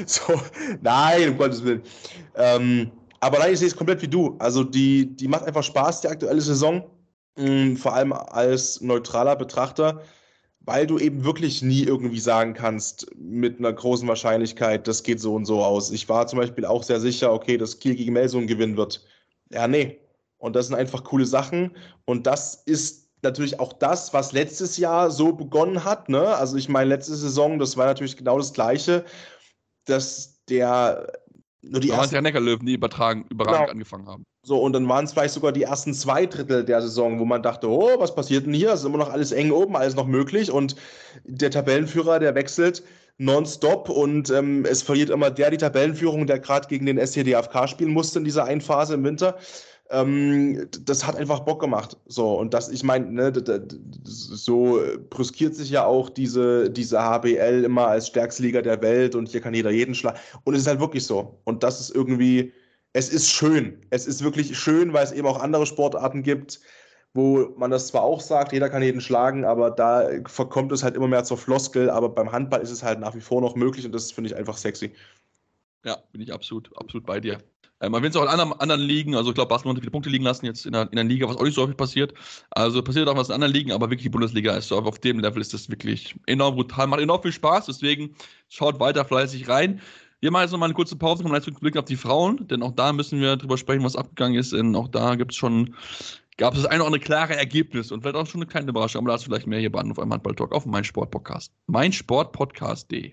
S3: so, nein, um Gottes Willen. Ähm, aber nein, ich sehe es komplett wie du. Also die, die macht einfach Spaß, die aktuelle Saison. Mm, vor allem als neutraler Betrachter, weil du eben wirklich nie irgendwie sagen kannst, mit einer großen Wahrscheinlichkeit, das geht so und so aus. Ich war zum Beispiel auch sehr sicher, okay, dass Kiel gegen Melsungen gewinnen wird. Ja, nee. Und das sind einfach coole Sachen. Und das ist natürlich auch das, was letztes Jahr so begonnen hat. Ne? Also ich meine, letzte Saison, das war natürlich genau das Gleiche, dass der
S2: nur die da waren es ja Neckarlöwen, die übertragen, überragend genau. angefangen haben.
S3: So, und dann waren es vielleicht sogar die ersten zwei Drittel der Saison, wo man dachte, oh, was passiert denn hier? Es ist immer noch alles eng oben, alles noch möglich. Und der Tabellenführer, der wechselt nonstop und ähm, es verliert immer der die Tabellenführung, der gerade gegen den SCDFK spielen musste in dieser einen Phase im Winter. Ähm, das hat einfach Bock gemacht. So, und das, ich meine, ne, so brüskiert sich ja auch diese, diese HBL immer als stärkste Liga der Welt und hier kann jeder jeden schlagen. Und es ist halt wirklich so. Und das ist irgendwie, es ist schön. Es ist wirklich schön, weil es eben auch andere Sportarten gibt, wo man das zwar auch sagt, jeder kann jeden schlagen, aber da verkommt es halt immer mehr zur Floskel. Aber beim Handball ist es halt nach wie vor noch möglich und das finde ich einfach sexy.
S2: Ja, bin ich absolut, absolut bei dir. Äh, man will es auch in anderen, anderen Ligen, also ich glaube, Barcelona hat viele Punkte liegen lassen jetzt in der, in der Liga, was auch nicht so häufig passiert. Also passiert auch was in anderen Ligen, aber wirklich die Bundesliga ist so, auf dem Level ist das wirklich enorm brutal, macht enorm viel Spaß, deswegen schaut weiter fleißig rein. Wir machen jetzt nochmal eine kurze Pause, jetzt mit Blick auf die Frauen, denn auch da müssen wir drüber sprechen, was abgegangen ist, denn auch da gibt es schon, gab es eine oder andere klare Ergebnis und vielleicht auch schon eine kleine Überraschung, aber da ist vielleicht mehr hier bei auf einem Handball-Talk auf mein Sportpodcast. Mein Sportpodcast.de.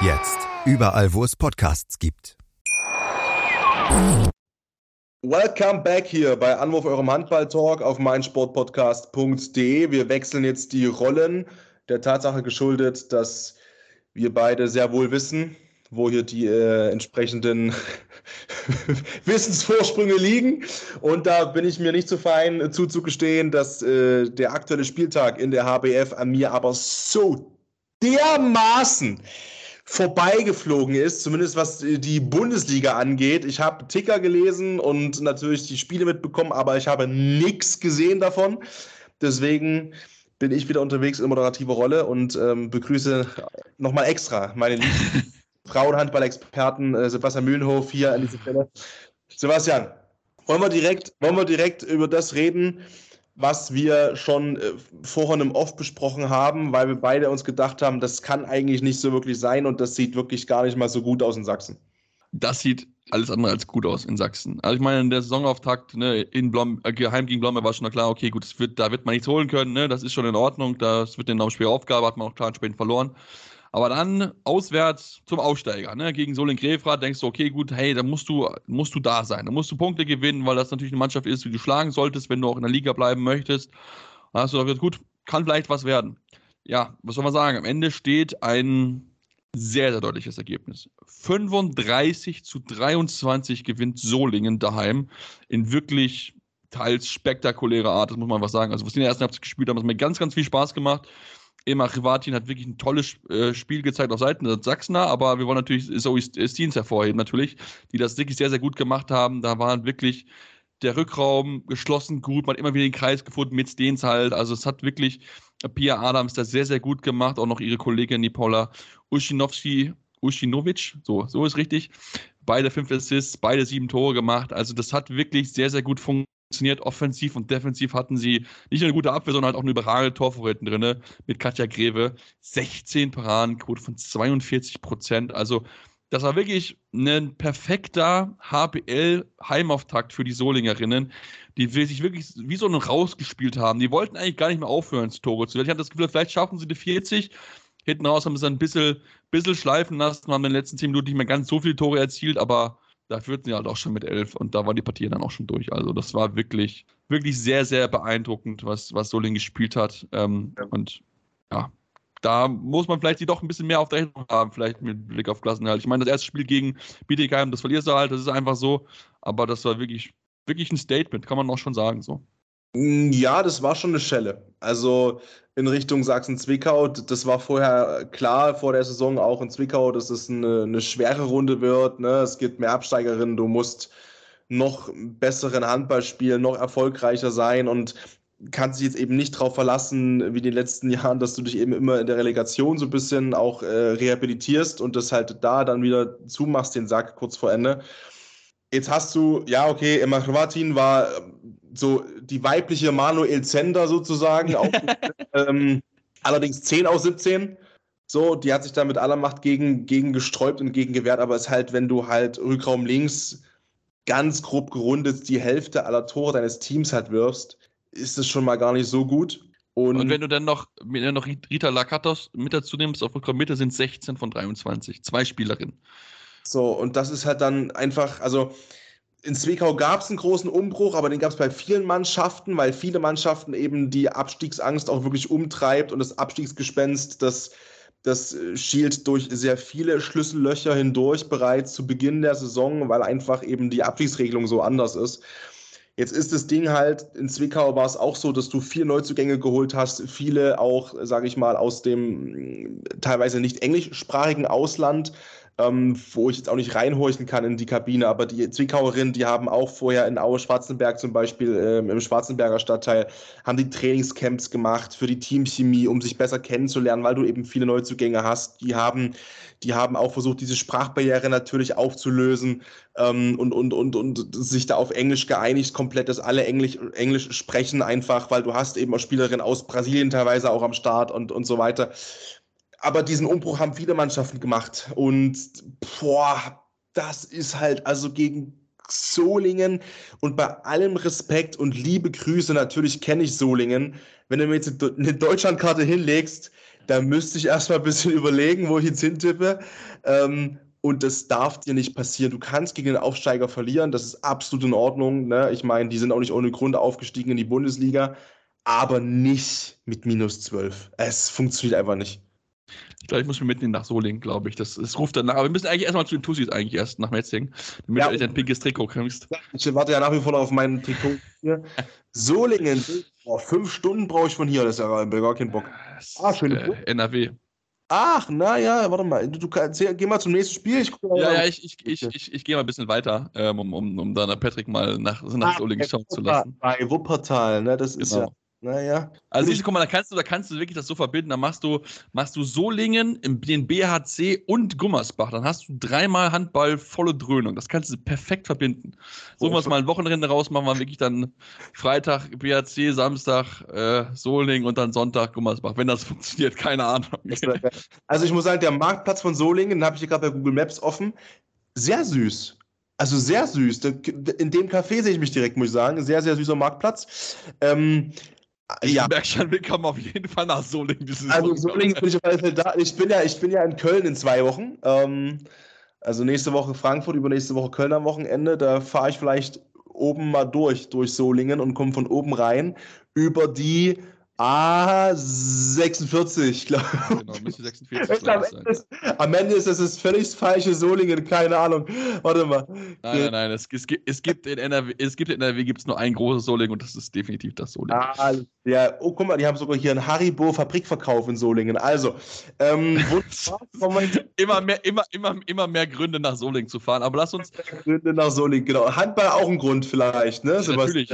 S1: Jetzt. Überall, wo es Podcasts gibt.
S3: Welcome back hier bei Anwurf eurem Handball-Talk auf meinsportpodcast.de. Wir wechseln jetzt die Rollen der Tatsache geschuldet, dass wir beide sehr wohl wissen, wo hier die äh, entsprechenden Wissensvorsprünge liegen. Und da bin ich mir nicht zu fein zuzugestehen, dass äh, der aktuelle Spieltag in der HBF an mir aber so dermaßen vorbeigeflogen ist, zumindest was die Bundesliga angeht. Ich habe Ticker gelesen und natürlich die Spiele mitbekommen, aber ich habe nichts gesehen davon. Deswegen bin ich wieder unterwegs in moderativer Rolle und ähm, begrüße nochmal extra meine lieben Frauenhandball-Experten äh, Sebastian Mühlenhof hier an dieser Stelle. Sebastian, wollen wir direkt, wollen wir direkt über das reden, was wir schon äh, vorhin im Off besprochen haben, weil wir beide uns gedacht haben, das kann eigentlich nicht so wirklich sein und das sieht wirklich gar nicht mal so gut aus in Sachsen.
S2: Das sieht alles andere als gut aus in Sachsen. Also ich meine, in der Saisonauftakt ne, in Blom, äh, geheim gegen Blomberg war schon klar, okay, gut, wird, da wird man nichts holen können, ne, das ist schon in Ordnung, das wird eine schwere Aufgabe, hat man auch klar entsprechend verloren. Aber dann auswärts zum Aussteiger, ne? gegen Soling Grefrath, denkst du, okay, gut, hey, da musst du, musst du da sein. Da musst du Punkte gewinnen, weil das natürlich eine Mannschaft ist, die du schlagen solltest, wenn du auch in der Liga bleiben möchtest. Da hast du gesagt, gut, kann vielleicht was werden. Ja, was soll man sagen? Am Ende steht ein sehr, sehr deutliches Ergebnis. 35 zu 23 gewinnt Solingen daheim in wirklich teils spektakulärer Art, das muss man was sagen. Also, was die in der ersten Halbzeit gespielt haben, hat mir ganz, ganz viel Spaß gemacht. Emma Rivatin hat wirklich ein tolles äh, Spiel gezeigt auf Seiten der Sachsener, aber wir wollen natürlich Zoe Steens hervorheben, natürlich, die das wirklich sehr, sehr gut gemacht haben. Da waren wirklich der Rückraum geschlossen gut, man hat immer wieder den Kreis gefunden mit Steens halt. Also es hat wirklich Pia Adams das sehr, sehr gut gemacht. Auch noch ihre Kollegin, die Paula Uschinowski, Uschinovic, so, so ist richtig. Beide fünf Assists, beide sieben Tore gemacht. Also das hat wirklich sehr, sehr gut funktioniert funktioniert. Offensiv und defensiv hatten sie nicht nur eine gute Abwehr, sondern halt auch eine überragende Torvorräten drin mit Katja Greve. 16 Paradenquote von 42 Prozent. Also, das war wirklich ein perfekter HBL-Heimauftakt für die Solingerinnen, die sich wirklich wie so ein rausgespielt haben. Die wollten eigentlich gar nicht mehr aufhören, Tore zu. Ich hatte das Gefühl, vielleicht schaffen sie die 40. Hinten raus haben sie ein bisschen, bisschen schleifen lassen, haben in den letzten 10 Minuten nicht mehr ganz so viele Tore erzielt, aber da führten sie halt auch schon mit elf und da war die Partie dann auch schon durch. Also das war wirklich, wirklich sehr, sehr beeindruckend, was, was Soling gespielt hat. Ähm, ja. Und ja, da muss man vielleicht die doch ein bisschen mehr auf der Rechnung haben, vielleicht mit Blick auf Klassenhalt. Ich meine, das erste Spiel gegen Bietigheim, das verlierst du halt, das ist einfach so. Aber das war wirklich, wirklich ein Statement, kann man auch schon sagen so.
S3: Mm, ja, das war schon eine Schelle. Also in Richtung Sachsen-Zwickau, das war vorher klar vor der Saison auch in Zwickau, dass es eine, eine schwere Runde wird. Ne? Es gibt mehr Absteigerinnen, du musst noch besseren Handball spielen, noch erfolgreicher sein und kannst dich jetzt eben nicht darauf verlassen, wie in den letzten Jahren, dass du dich eben immer in der Relegation so ein bisschen auch äh, rehabilitierst und das halt da dann wieder zumachst, den Sack kurz vor Ende. Jetzt hast du, ja, okay, Emma Hrvatin war so die weibliche Manuel Zender sozusagen, auch, ähm, allerdings 10 aus 17. So, die hat sich da mit aller Macht gegen, gegen gesträubt und gegen gewehrt, aber es ist halt, wenn du halt Rückraum links ganz grob gerundet die Hälfte aller Tore deines Teams halt wirfst, ist es schon mal gar nicht so gut.
S2: Und, und wenn du dann noch, wenn du noch Rita Lakatos mit dazu nimmst, auf Rückraum Mitte sind 16 von 23, zwei Spielerinnen.
S3: So, und das ist halt dann einfach, also in Zwickau gab es einen großen Umbruch, aber den gab es bei vielen Mannschaften, weil viele Mannschaften eben die Abstiegsangst auch wirklich umtreibt und das Abstiegsgespenst, das, das schielt durch sehr viele Schlüssellöcher hindurch bereits zu Beginn der Saison, weil einfach eben die Abstiegsregelung so anders ist. Jetzt ist das Ding halt, in Zwickau war es auch so, dass du vier Neuzugänge geholt hast, viele auch, sage ich mal, aus dem teilweise nicht englischsprachigen Ausland, ähm, wo ich jetzt auch nicht reinhorchen kann in die Kabine, aber die Zwickauerinnen, die haben auch vorher in Aue-Schwarzenberg zum Beispiel ähm, im Schwarzenberger Stadtteil, haben die Trainingscamps gemacht für die Teamchemie, um sich besser kennenzulernen, weil du eben viele Neuzugänge hast. Die haben, die haben auch versucht, diese Sprachbarriere natürlich aufzulösen ähm, und, und, und, und sich da auf Englisch geeinigt, komplett, dass alle Englisch, Englisch sprechen einfach, weil du hast eben auch Spielerinnen aus Brasilien teilweise auch am Start und, und so weiter aber diesen Umbruch haben viele Mannschaften gemacht. Und boah, das ist halt also gegen Solingen und bei allem Respekt und liebe Grüße, natürlich kenne ich Solingen. Wenn du mir jetzt eine Deutschlandkarte hinlegst, da müsste ich erstmal ein bisschen überlegen, wo ich jetzt hintippe. Ähm, und das darf dir nicht passieren. Du kannst gegen den Aufsteiger verlieren, das ist absolut in Ordnung. Ne? Ich meine, die sind auch nicht ohne Grund aufgestiegen in die Bundesliga, aber nicht mit minus 12. Es funktioniert einfach nicht.
S2: Ich glaube, ich muss mir mitnehmen nach Solingen, glaube ich. Das, das ruft danach. Aber wir müssen eigentlich erstmal zu den Tussis eigentlich erst nach Metzing, damit ja. du ein pinkes Trikot kriegst.
S3: Ich warte ja nach wie vor auf mein Trikot hier. Solingen, oh, fünf Stunden brauche ich von hier, das ist ja gar kein Bock.
S2: Ah, schöne äh, NRW.
S3: Ach, naja, warte mal. Du, kannst, geh mal zum nächsten Spiel.
S2: Ich ja, ja, ich, ich, ich, ich, ich gehe mal ein bisschen weiter, ähm, um, um, um dann Patrick mal nach, nach ah, Solingen schauen zu lassen.
S3: Bei Wuppertal, ne? Das ist genau. ja. Naja.
S2: Also siehst du, guck mal, da kannst du, da kannst du wirklich das so verbinden. Da machst du, machst du Solingen, den BHC und Gummersbach. Dann hast du dreimal Handball volle Dröhnung. Das kannst du perfekt verbinden. So oh, was mal ein Wochenende rausmachen, wir wirklich dann Freitag BHC, Samstag äh, Solingen und dann Sonntag Gummersbach. Wenn das funktioniert, keine Ahnung.
S3: Also ich muss sagen, der Marktplatz von Solingen, den habe ich hier gerade bei Google Maps offen, sehr süß. Also sehr süß. In dem Café sehe ich mich direkt, muss ich sagen. Sehr, sehr süßer Marktplatz. Ähm,
S2: ich ja. merke schon, wir kommen auf jeden Fall nach Solingen.
S3: Also Solingen bin ich auf jeden Fall da. Ich bin ja, ich bin ja in Köln in zwei Wochen. Ähm, also nächste Woche Frankfurt, übernächste Woche Köln am Wochenende. Da fahre ich vielleicht oben mal durch, durch Solingen und komme von oben rein über die Ah, 46, glaube ich. Genau, müsste 46 sein. Ist, am Ende ist es das völlig falsche Solingen, keine Ahnung. Warte mal.
S2: Nein, nein, nein. Es, es, gibt, es gibt in NRW, es gibt in NRW gibt's nur ein großes Solingen und das ist definitiv das Solingen.
S3: Ah, ja. Oh, guck mal, die haben sogar hier einen Haribo-Fabrikverkauf in Solingen. Also, ähm,
S2: immer, mehr, immer, immer, immer mehr Gründe nach Solingen zu fahren. Aber lass uns.
S3: Gründe nach Solingen, genau. Handball auch ein Grund vielleicht, ne?
S2: Natürlich.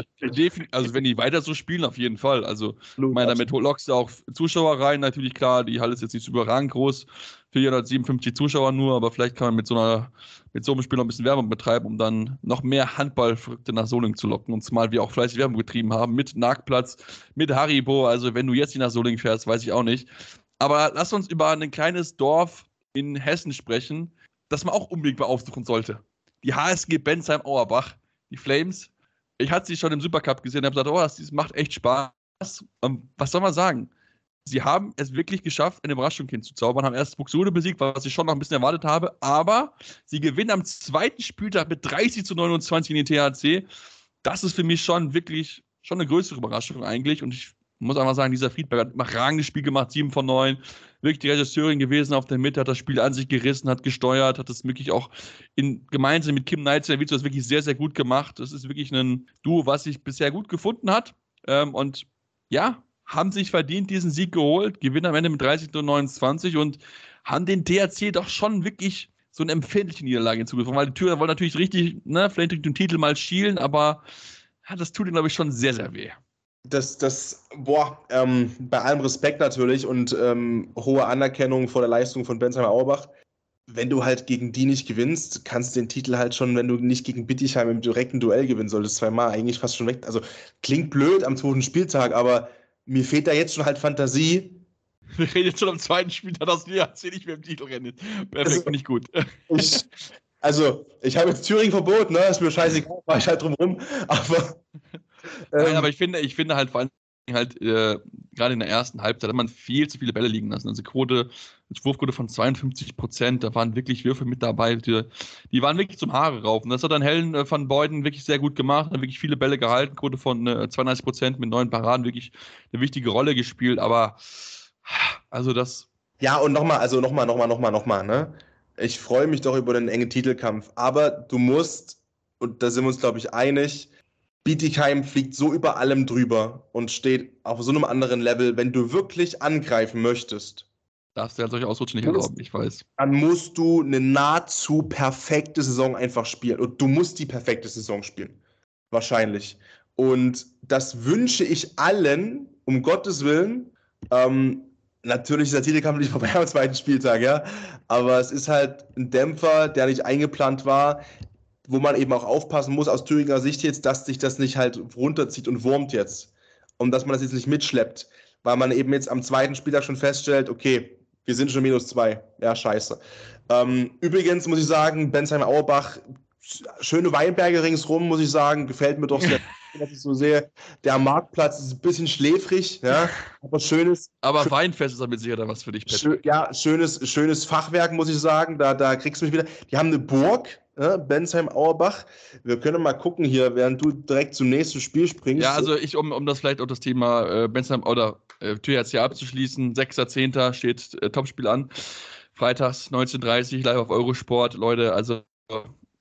S2: Also, wenn die weiter so spielen, auf jeden Fall. Also, meine, damit lockst du auch Zuschauer rein, natürlich klar. Die Halle ist jetzt nicht so überragend groß. 457 Zuschauer nur, aber vielleicht kann man mit so einer, mit so einem Spiel noch ein bisschen Werbung betreiben, um dann noch mehr Handballverrückte nach Solingen zu locken. Und zumal wir auch fleißig Werbung getrieben haben mit Nagplatz, mit Haribo. Also wenn du jetzt nicht nach Solingen fährst, weiß ich auch nicht. Aber lass uns über ein kleines Dorf in Hessen sprechen, das man auch unbedingt beaufsuchen sollte. Die HSG Bensheim-Auerbach, die Flames. Ich hatte sie schon im Supercup gesehen und habe gesagt, oh, das macht echt Spaß was, ähm, was soll man sagen? Sie haben es wirklich geschafft, eine Überraschung hinzuzaubern, haben erst Buxude besiegt, was ich schon noch ein bisschen erwartet habe, aber sie gewinnen am zweiten Spieltag mit 30 zu 29 in den THC. Das ist für mich schon wirklich schon eine größere Überraschung eigentlich und ich muss einfach sagen, dieser Friedberg hat ein überragendes Spiel gemacht, 7 von 9, wirklich die Regisseurin gewesen auf der Mitte, hat das Spiel an sich gerissen, hat gesteuert, hat das wirklich auch in, gemeinsam mit Kim Knight das wirklich sehr, sehr gut gemacht. Das ist wirklich ein Duo, was sich bisher gut gefunden hat ähm, und ja, haben sich verdient diesen Sieg geholt, gewinnen am Ende mit 30 zu 29 und haben den THC doch schon wirklich so eine empfindliche Niederlage hinzugefügt, weil die Thüringer wollen natürlich richtig, ne, vielleicht durch den Titel mal schielen, aber ja, das tut ihnen, glaube ich, schon sehr, sehr weh.
S3: Das, das, boah, ähm, bei allem Respekt natürlich und ähm, hohe Anerkennung vor der Leistung von Benzheimer Auerbach. Wenn du halt gegen die nicht gewinnst, kannst du den Titel halt schon, wenn du nicht gegen Bittigheim im direkten Duell gewinnen solltest, zweimal eigentlich fast schon weg. Also klingt blöd am zweiten Spieltag, aber mir fehlt da jetzt schon halt Fantasie,
S2: wir reden jetzt schon am zweiten Spieltag, dass wir jetzt nicht mehr im Titel rennen. Perfekt, also, nicht gut.
S3: Ich, also, ich habe jetzt Thüringen verboten, ne? Ist mir scheißegal, war ich halt drumherum. Aber.
S2: Ähm, Nein, aber ich finde, ich finde halt vor allem halt äh, gerade in der ersten Halbzeit hat man viel zu viele Bälle liegen lassen. Also Quote, Wurfquote von 52 Prozent, da waren wirklich Würfe mit dabei, die, die waren wirklich zum Haare raufen. Das hat dann Helen äh, van Beuden wirklich sehr gut gemacht, hat wirklich viele Bälle gehalten, Quote von äh, 32 Prozent mit neun Paraden wirklich eine wichtige Rolle gespielt, aber also das.
S3: Ja, und nochmal, also nochmal, nochmal, nochmal, nochmal, ne? Ich freue mich doch über den engen Titelkampf, aber du musst, und da sind wir uns, glaube ich, einig, Bietigheim fliegt so über allem drüber und steht auf so einem anderen Level, wenn du wirklich angreifen möchtest.
S2: Darfst du ja solche Ausrutschen nicht erlauben, ich weiß.
S3: Dann musst du eine nahezu perfekte Saison einfach spielen. Und du musst die perfekte Saison spielen. Wahrscheinlich. Und das wünsche ich allen, um Gottes Willen. Ähm, Natürlich ist der Titelkampf nicht vorbei am zweiten Spieltag, ja. Aber es ist halt ein Dämpfer, der nicht eingeplant war, wo man eben auch aufpassen muss aus Thüringer Sicht jetzt, dass sich das nicht halt runterzieht und wurmt jetzt. Und dass man das jetzt nicht mitschleppt. Weil man eben jetzt am zweiten Spieltag schon feststellt, okay, wir sind schon minus zwei. Ja, scheiße. Ähm, übrigens muss ich sagen, Bensheim Auerbach, schöne Weinberge ringsrum, muss ich sagen, gefällt mir doch sehr. was ich so sehe. Der Marktplatz ist ein bisschen schläfrig, ja, aber schönes.
S2: Aber
S3: schön,
S2: Weinfest ist damit sicher dann was für dich,
S3: Schön, ja, schönes, schönes Fachwerk, muss ich sagen. Da, da kriegst du mich wieder. Die haben eine Burg, ja, Bensheim Auerbach. Wir können mal gucken hier, während du direkt zum nächsten Spiel springst.
S2: Ja, also ich, um, um das vielleicht auch das Thema äh, Bensheim oder äh, THC abzuschließen, 6.10. steht äh, Topspiel an. Freitags 19.30 live auf Eurosport. Leute, also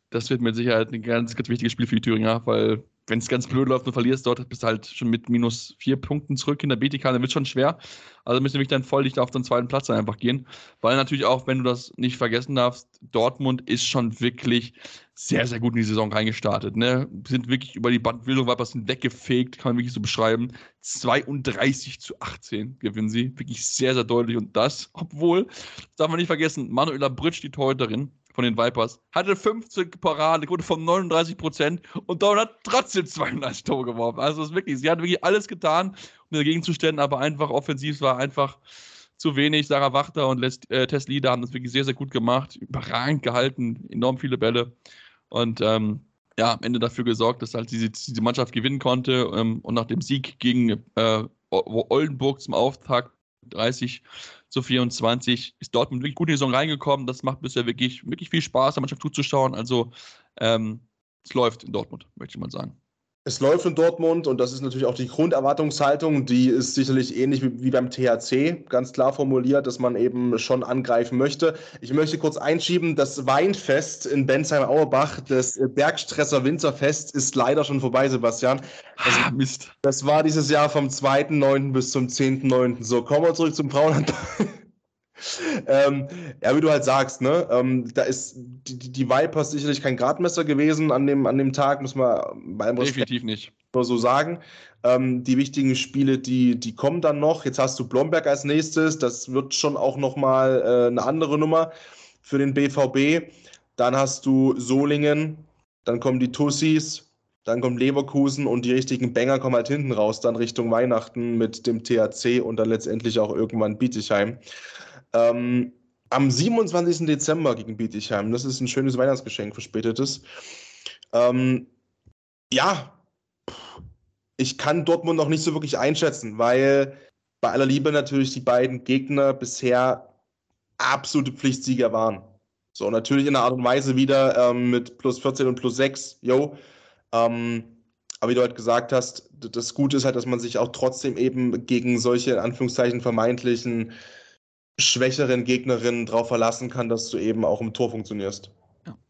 S2: das wird mit Sicherheit ein ganz, ganz wichtiges Spiel für die Thüringer, weil wenn es ganz blöd läuft und verlierst dort, bist du halt schon mit minus vier Punkten zurück in der BTK, dann wird schon schwer. Also müssen wir dann voll auf den zweiten Platz einfach gehen. Weil natürlich auch, wenn du das nicht vergessen darfst, Dortmund ist schon wirklich sehr, sehr gut in die Saison reingestartet. Ne? Sind wirklich über die Bandbildung, war was weggefegt, kann man wirklich so beschreiben. 32 zu 18 gewinnen sie. Wirklich sehr, sehr deutlich. Und das, obwohl, darf man nicht vergessen, Manuela Britsch, die Torhüterin, von den Vipers. Hatte 15 Parade, Quote von 39 Prozent und Dortmund hat trotzdem 32 Tore geworfen. Also ist wirklich, sie hat wirklich alles getan, um dagegen zu stellen, aber einfach offensiv war einfach zu wenig. Sarah Wachter und Les, äh, Tess Lieder haben das wirklich sehr, sehr gut gemacht, überragend gehalten, enorm viele Bälle und ähm, ja, am Ende dafür gesorgt, dass halt diese, diese Mannschaft gewinnen konnte ähm, und nach dem Sieg gegen äh, Oldenburg zum Auftakt 30 zu 24 ist Dortmund wirklich gut in die Saison reingekommen. Das macht bisher wirklich, wirklich viel Spaß, der Mannschaft zuzuschauen. Also ähm, es läuft in Dortmund, möchte ich mal sagen.
S3: Es läuft in Dortmund und das ist natürlich auch die Grunderwartungshaltung, die ist sicherlich ähnlich wie, beim THC, ganz klar formuliert, dass man eben schon angreifen möchte. Ich möchte kurz einschieben, das Weinfest in Bensheim-Auerbach, das Bergstresser Winterfest, ist leider schon vorbei, Sebastian.
S2: Also, ah, Mist.
S3: Das war dieses Jahr vom 2.9. bis zum 10.9. So, kommen wir zurück zum Frauenhandball ähm, ja, wie du halt sagst, ne, ähm, da ist die, die Vipers sicherlich kein Gradmesser gewesen an dem, an dem Tag, muss man
S2: bei Definitiv nicht.
S3: Nur so sagen. Ähm, die wichtigen Spiele, die, die kommen dann noch. Jetzt hast du Blomberg als nächstes. Das wird schon auch nochmal äh, eine andere Nummer für den BVB. Dann hast du Solingen, dann kommen die Tussis, dann kommt Leverkusen und die richtigen Banger kommen halt hinten raus, dann Richtung Weihnachten mit dem THC und dann letztendlich auch irgendwann Bietigheim. Ähm, am 27. Dezember gegen Bietigheim. Das ist ein schönes Weihnachtsgeschenk, verspätetes. Ähm, ja, ich kann Dortmund noch nicht so wirklich einschätzen, weil bei aller Liebe natürlich die beiden Gegner bisher absolute Pflichtsieger waren. So, natürlich in einer Art und Weise wieder ähm, mit plus 14 und plus 6, yo. Ähm, aber wie du halt gesagt hast, das Gute ist halt, dass man sich auch trotzdem eben gegen solche, in Anführungszeichen, vermeintlichen schwächeren Gegnerinnen darauf verlassen kann, dass du eben auch im Tor funktionierst.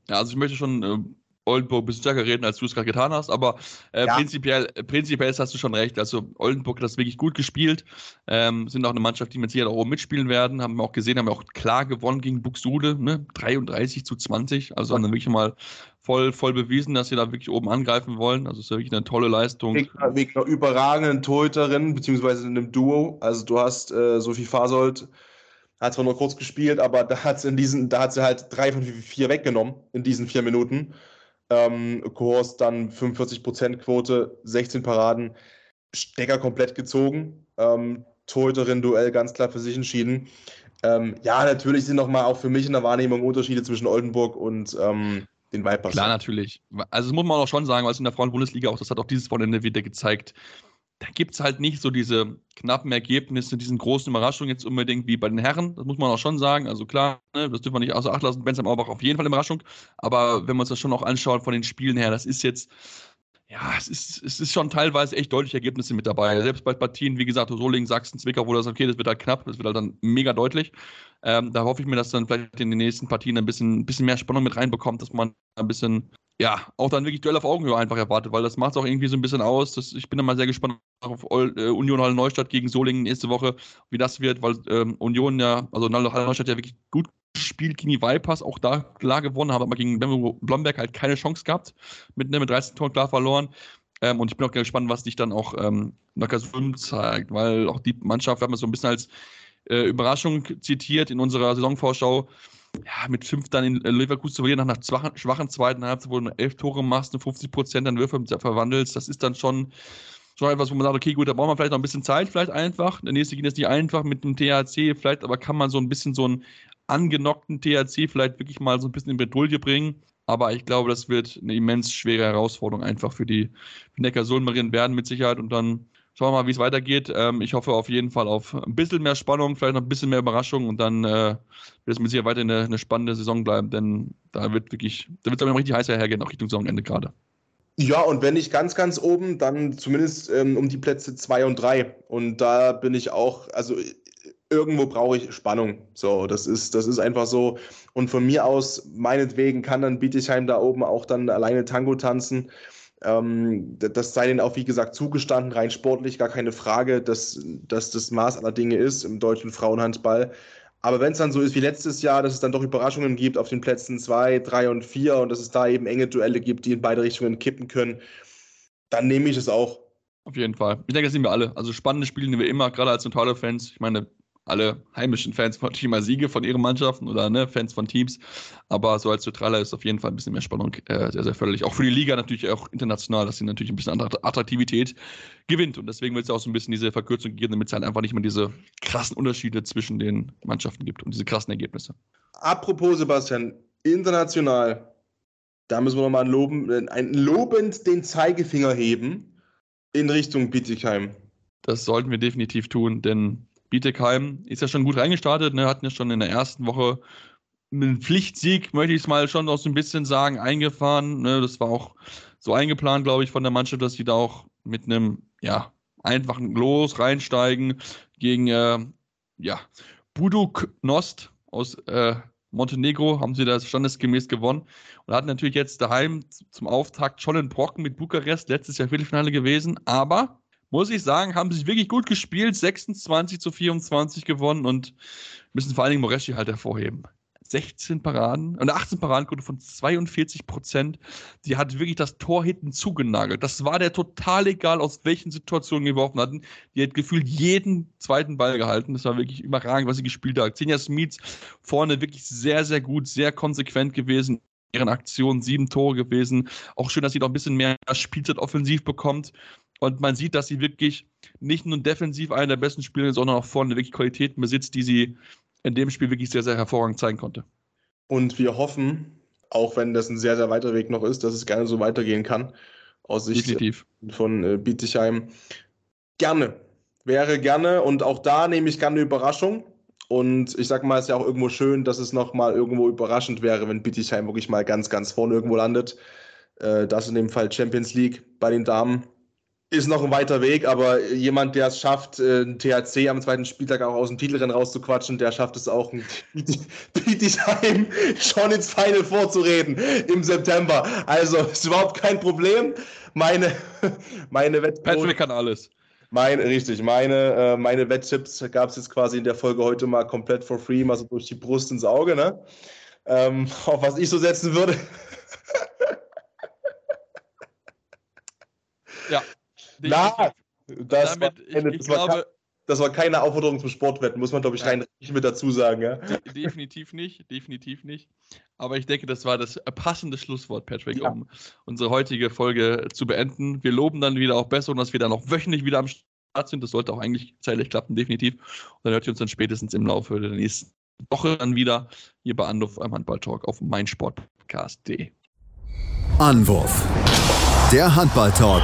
S2: Ja, also ich möchte schon äh, Oldenburg ein bisschen stärker reden, als du es gerade getan hast, aber äh, ja. prinzipiell, prinzipiell hast du schon recht. Also Oldenburg hat das wirklich gut gespielt, ähm, sind auch eine Mannschaft, die mit Sicherheit auch oben mitspielen werden, haben wir auch gesehen, haben wir auch klar gewonnen gegen Buxude, ne? 33 zu 20, also haben dann wirklich mal voll, voll bewiesen, dass sie da wirklich oben angreifen wollen. Also es ist ja wirklich eine tolle Leistung. Wegen,
S3: wegen einer überragenden Torhüterin, beziehungsweise in einem Duo. Also du hast äh, Sophie Fasold, hat zwar nur kurz gespielt, aber da hat sie in diesen, da hat sie halt drei von vier weggenommen in diesen vier Minuten. Ähm, Kohorst dann 45% Quote, 16 Paraden, Stecker komplett gezogen. Ähm, Torhüterin-Duell ganz klar für sich entschieden. Ähm, ja, natürlich sind nochmal auch für mich in der Wahrnehmung Unterschiede zwischen Oldenburg und ähm, den Vipers.
S2: Klar, natürlich. Also das muss man auch schon sagen, weil es in der Frauen-Bundesliga auch, das hat auch dieses Wochenende wieder gezeigt, da gibt es halt nicht so diese knappen Ergebnisse, diesen großen Überraschungen jetzt unbedingt wie bei den Herren. Das muss man auch schon sagen. Also klar, ne, das dürfen wir nicht außer Acht lassen. Bensheim Aubach auf jeden Fall eine Überraschung. Aber wenn man uns das schon auch anschaut von den Spielen her, das ist jetzt, ja, es ist, es ist schon teilweise echt deutliche Ergebnisse mit dabei. Selbst bei Partien, wie gesagt, Solingen, Sachsen, Zwickau, wo das okay, das wird halt knapp, das wird halt dann mega deutlich. Ähm, da hoffe ich mir, dass dann vielleicht in den nächsten Partien ein bisschen, ein bisschen mehr Spannung mit reinbekommt, dass man ein bisschen ja, auch dann wirklich Duell auf Augenhöhe einfach erwartet, weil das macht es auch irgendwie so ein bisschen aus. Das, ich bin dann mal sehr gespannt auf äh, Union Halle Neustadt gegen Solingen nächste Woche, wie das wird, weil ähm, Union ja, also Halle Neustadt ja wirklich gut gespielt gegen die Vipers, auch da klar gewonnen, haben aber gegen Blomberg halt keine Chance gehabt, mit, ne, mit 13 Toren klar verloren. Ähm, und ich bin auch gespannt, was sich dann auch ähm, Neckarsulm zeigt, weil auch die Mannschaft, wir haben es so ein bisschen als äh, Überraschung zitiert in unserer Saisonvorschau, ja, mit fünf dann in Leverkusen zu verlieren, nach einer schwachen zweiten Halbzeit, wo du elf Tore machst und 50 Prozent an Würfe verwandelst, das ist dann schon, schon etwas, wo man sagt, okay, gut, da braucht man vielleicht noch ein bisschen Zeit, vielleicht einfach. Der nächste geht jetzt nicht einfach mit dem THC, vielleicht, aber kann man so ein bisschen so einen angenockten THC vielleicht wirklich mal so ein bisschen in Bredouille bringen. Aber ich glaube, das wird eine immens schwere Herausforderung einfach für die Neckar-Sulmerien werden mit Sicherheit und dann Schauen wir mal, wie es weitergeht. Ähm, ich hoffe auf jeden Fall auf ein bisschen mehr Spannung, vielleicht noch ein bisschen mehr Überraschung und dann äh, wird es mit Sicherheit weiter eine, eine, spannende Saison bleiben, denn da wird wirklich, da wird es aber richtig heiß hergehen, auch Richtung Saisonende gerade.
S3: Ja, und wenn nicht ganz, ganz oben, dann zumindest ähm, um die Plätze 2 und 3. Und da bin ich auch, also irgendwo brauche ich Spannung. So, das ist, das ist einfach so. Und von mir aus, meinetwegen, kann dann Bietigheim da oben auch dann alleine Tango tanzen. Ähm, das sei denen auch, wie gesagt, zugestanden, rein sportlich, gar keine Frage, dass, dass das Maß aller Dinge ist im deutschen Frauenhandball. Aber wenn es dann so ist wie letztes Jahr, dass es dann doch Überraschungen gibt auf den Plätzen 2, 3 und 4 und dass es da eben enge Duelle gibt, die in beide Richtungen kippen können, dann nehme ich es auch.
S2: Auf jeden Fall. Ich denke, das sehen wir alle. Also spannende Spiele nehmen wir immer, gerade als neutrale Fans. Ich meine, alle heimischen Fans von Team Siege von ihren Mannschaften oder ne, Fans von Teams. Aber so als Neutraler ist auf jeden Fall ein bisschen mehr Spannung äh, sehr, sehr förderlich. Auch für die Liga natürlich auch international, dass sie natürlich ein bisschen Attraktivität gewinnt. Und deswegen wird es auch so ein bisschen diese Verkürzung geben, damit es halt einfach nicht mehr diese krassen Unterschiede zwischen den Mannschaften gibt und diese krassen Ergebnisse.
S3: Apropos, Sebastian, international, da müssen wir nochmal loben, ein, lobend den Zeigefinger heben in Richtung Bietigheim.
S2: Das sollten wir definitiv tun, denn Bietigheim ist ja schon gut reingestartet, ne, hatten ja schon in der ersten Woche einen Pflichtsieg, möchte ich es mal schon so ein bisschen sagen, eingefahren. Ne, das war auch so eingeplant, glaube ich, von der Mannschaft, dass sie da auch mit einem, ja, einfachen Los reinsteigen gegen, äh, ja, Buduk Nost aus äh, Montenegro haben sie das standesgemäß gewonnen und hatten natürlich jetzt daheim zum Auftakt schon einen Brocken mit Bukarest, letztes Jahr Viertelfinale gewesen, aber muss ich sagen, haben sie wirklich gut gespielt, 26 zu 24 gewonnen und müssen vor allen Dingen Moreschi halt hervorheben. 16 Paraden und 18 Paradenquote von 42 Prozent. Die hat wirklich das Tor hinten zugenagelt. Das war der total egal, aus welchen Situationen geworfen hatten. Die hat gefühlt jeden zweiten Ball gehalten. Das war wirklich überragend, was sie gespielt hat. Xenia Smits vorne wirklich sehr, sehr gut, sehr konsequent gewesen. Ihren Aktionen sieben Tore gewesen. Auch schön, dass sie noch ein bisschen mehr Spielzeit offensiv bekommt. Und man sieht, dass sie wirklich nicht nur defensiv einer der besten Spieler ist, sondern auch vorne wirklich Qualitäten besitzt, die sie in dem Spiel wirklich sehr, sehr hervorragend zeigen konnte.
S3: Und wir hoffen, auch wenn das ein sehr, sehr weiter Weg noch ist, dass es gerne so weitergehen kann. Aus Sicht
S2: Definitiv.
S3: von äh, Bietigheim. Gerne. Wäre gerne. Und auch da nehme ich gerne eine Überraschung. Und ich sag mal, es ist ja auch irgendwo schön, dass es nochmal irgendwo überraschend wäre, wenn Bietigheim wirklich mal ganz, ganz vorne irgendwo landet. Äh, das in dem Fall Champions League bei den Damen ist noch ein weiter Weg, aber jemand, der es schafft, einen THC am zweiten Spieltag auch aus dem Titelrennen rauszuquatschen, der schafft es auch, ein Bietigheim schon ins Final vorzureden im September. Also ist überhaupt kein Problem. Meine, meine
S2: Wettquote. Patrick kann alles.
S3: Mein, richtig, meine, äh, meine Wetttipps gab es jetzt quasi in der Folge heute mal komplett for free, mal so durch die Brust ins Auge, ne? Ähm, auf was ich so setzen würde.
S2: ja.
S3: Na, das, Damit, war eine, ich, ich das, glaube, das war keine Aufforderung zum Sportwetten, muss man, glaube ich, rein mit dazu sagen. Ja?
S2: Definitiv nicht, definitiv nicht. Aber ich denke, das war das passende Schlusswort, Patrick, ja. um unsere heutige Folge zu beenden. Wir loben dann wieder auch besser und dass wir dann auch wöchentlich wieder am Start sind. Das sollte auch eigentlich zeitlich klappen, definitiv. Und dann hört ihr uns dann spätestens im Laufe der nächsten Woche dann wieder hier bei Anruf am Handball-Talk auf meinsportpodcast.de.
S1: Anwurf. Der Handball-Talk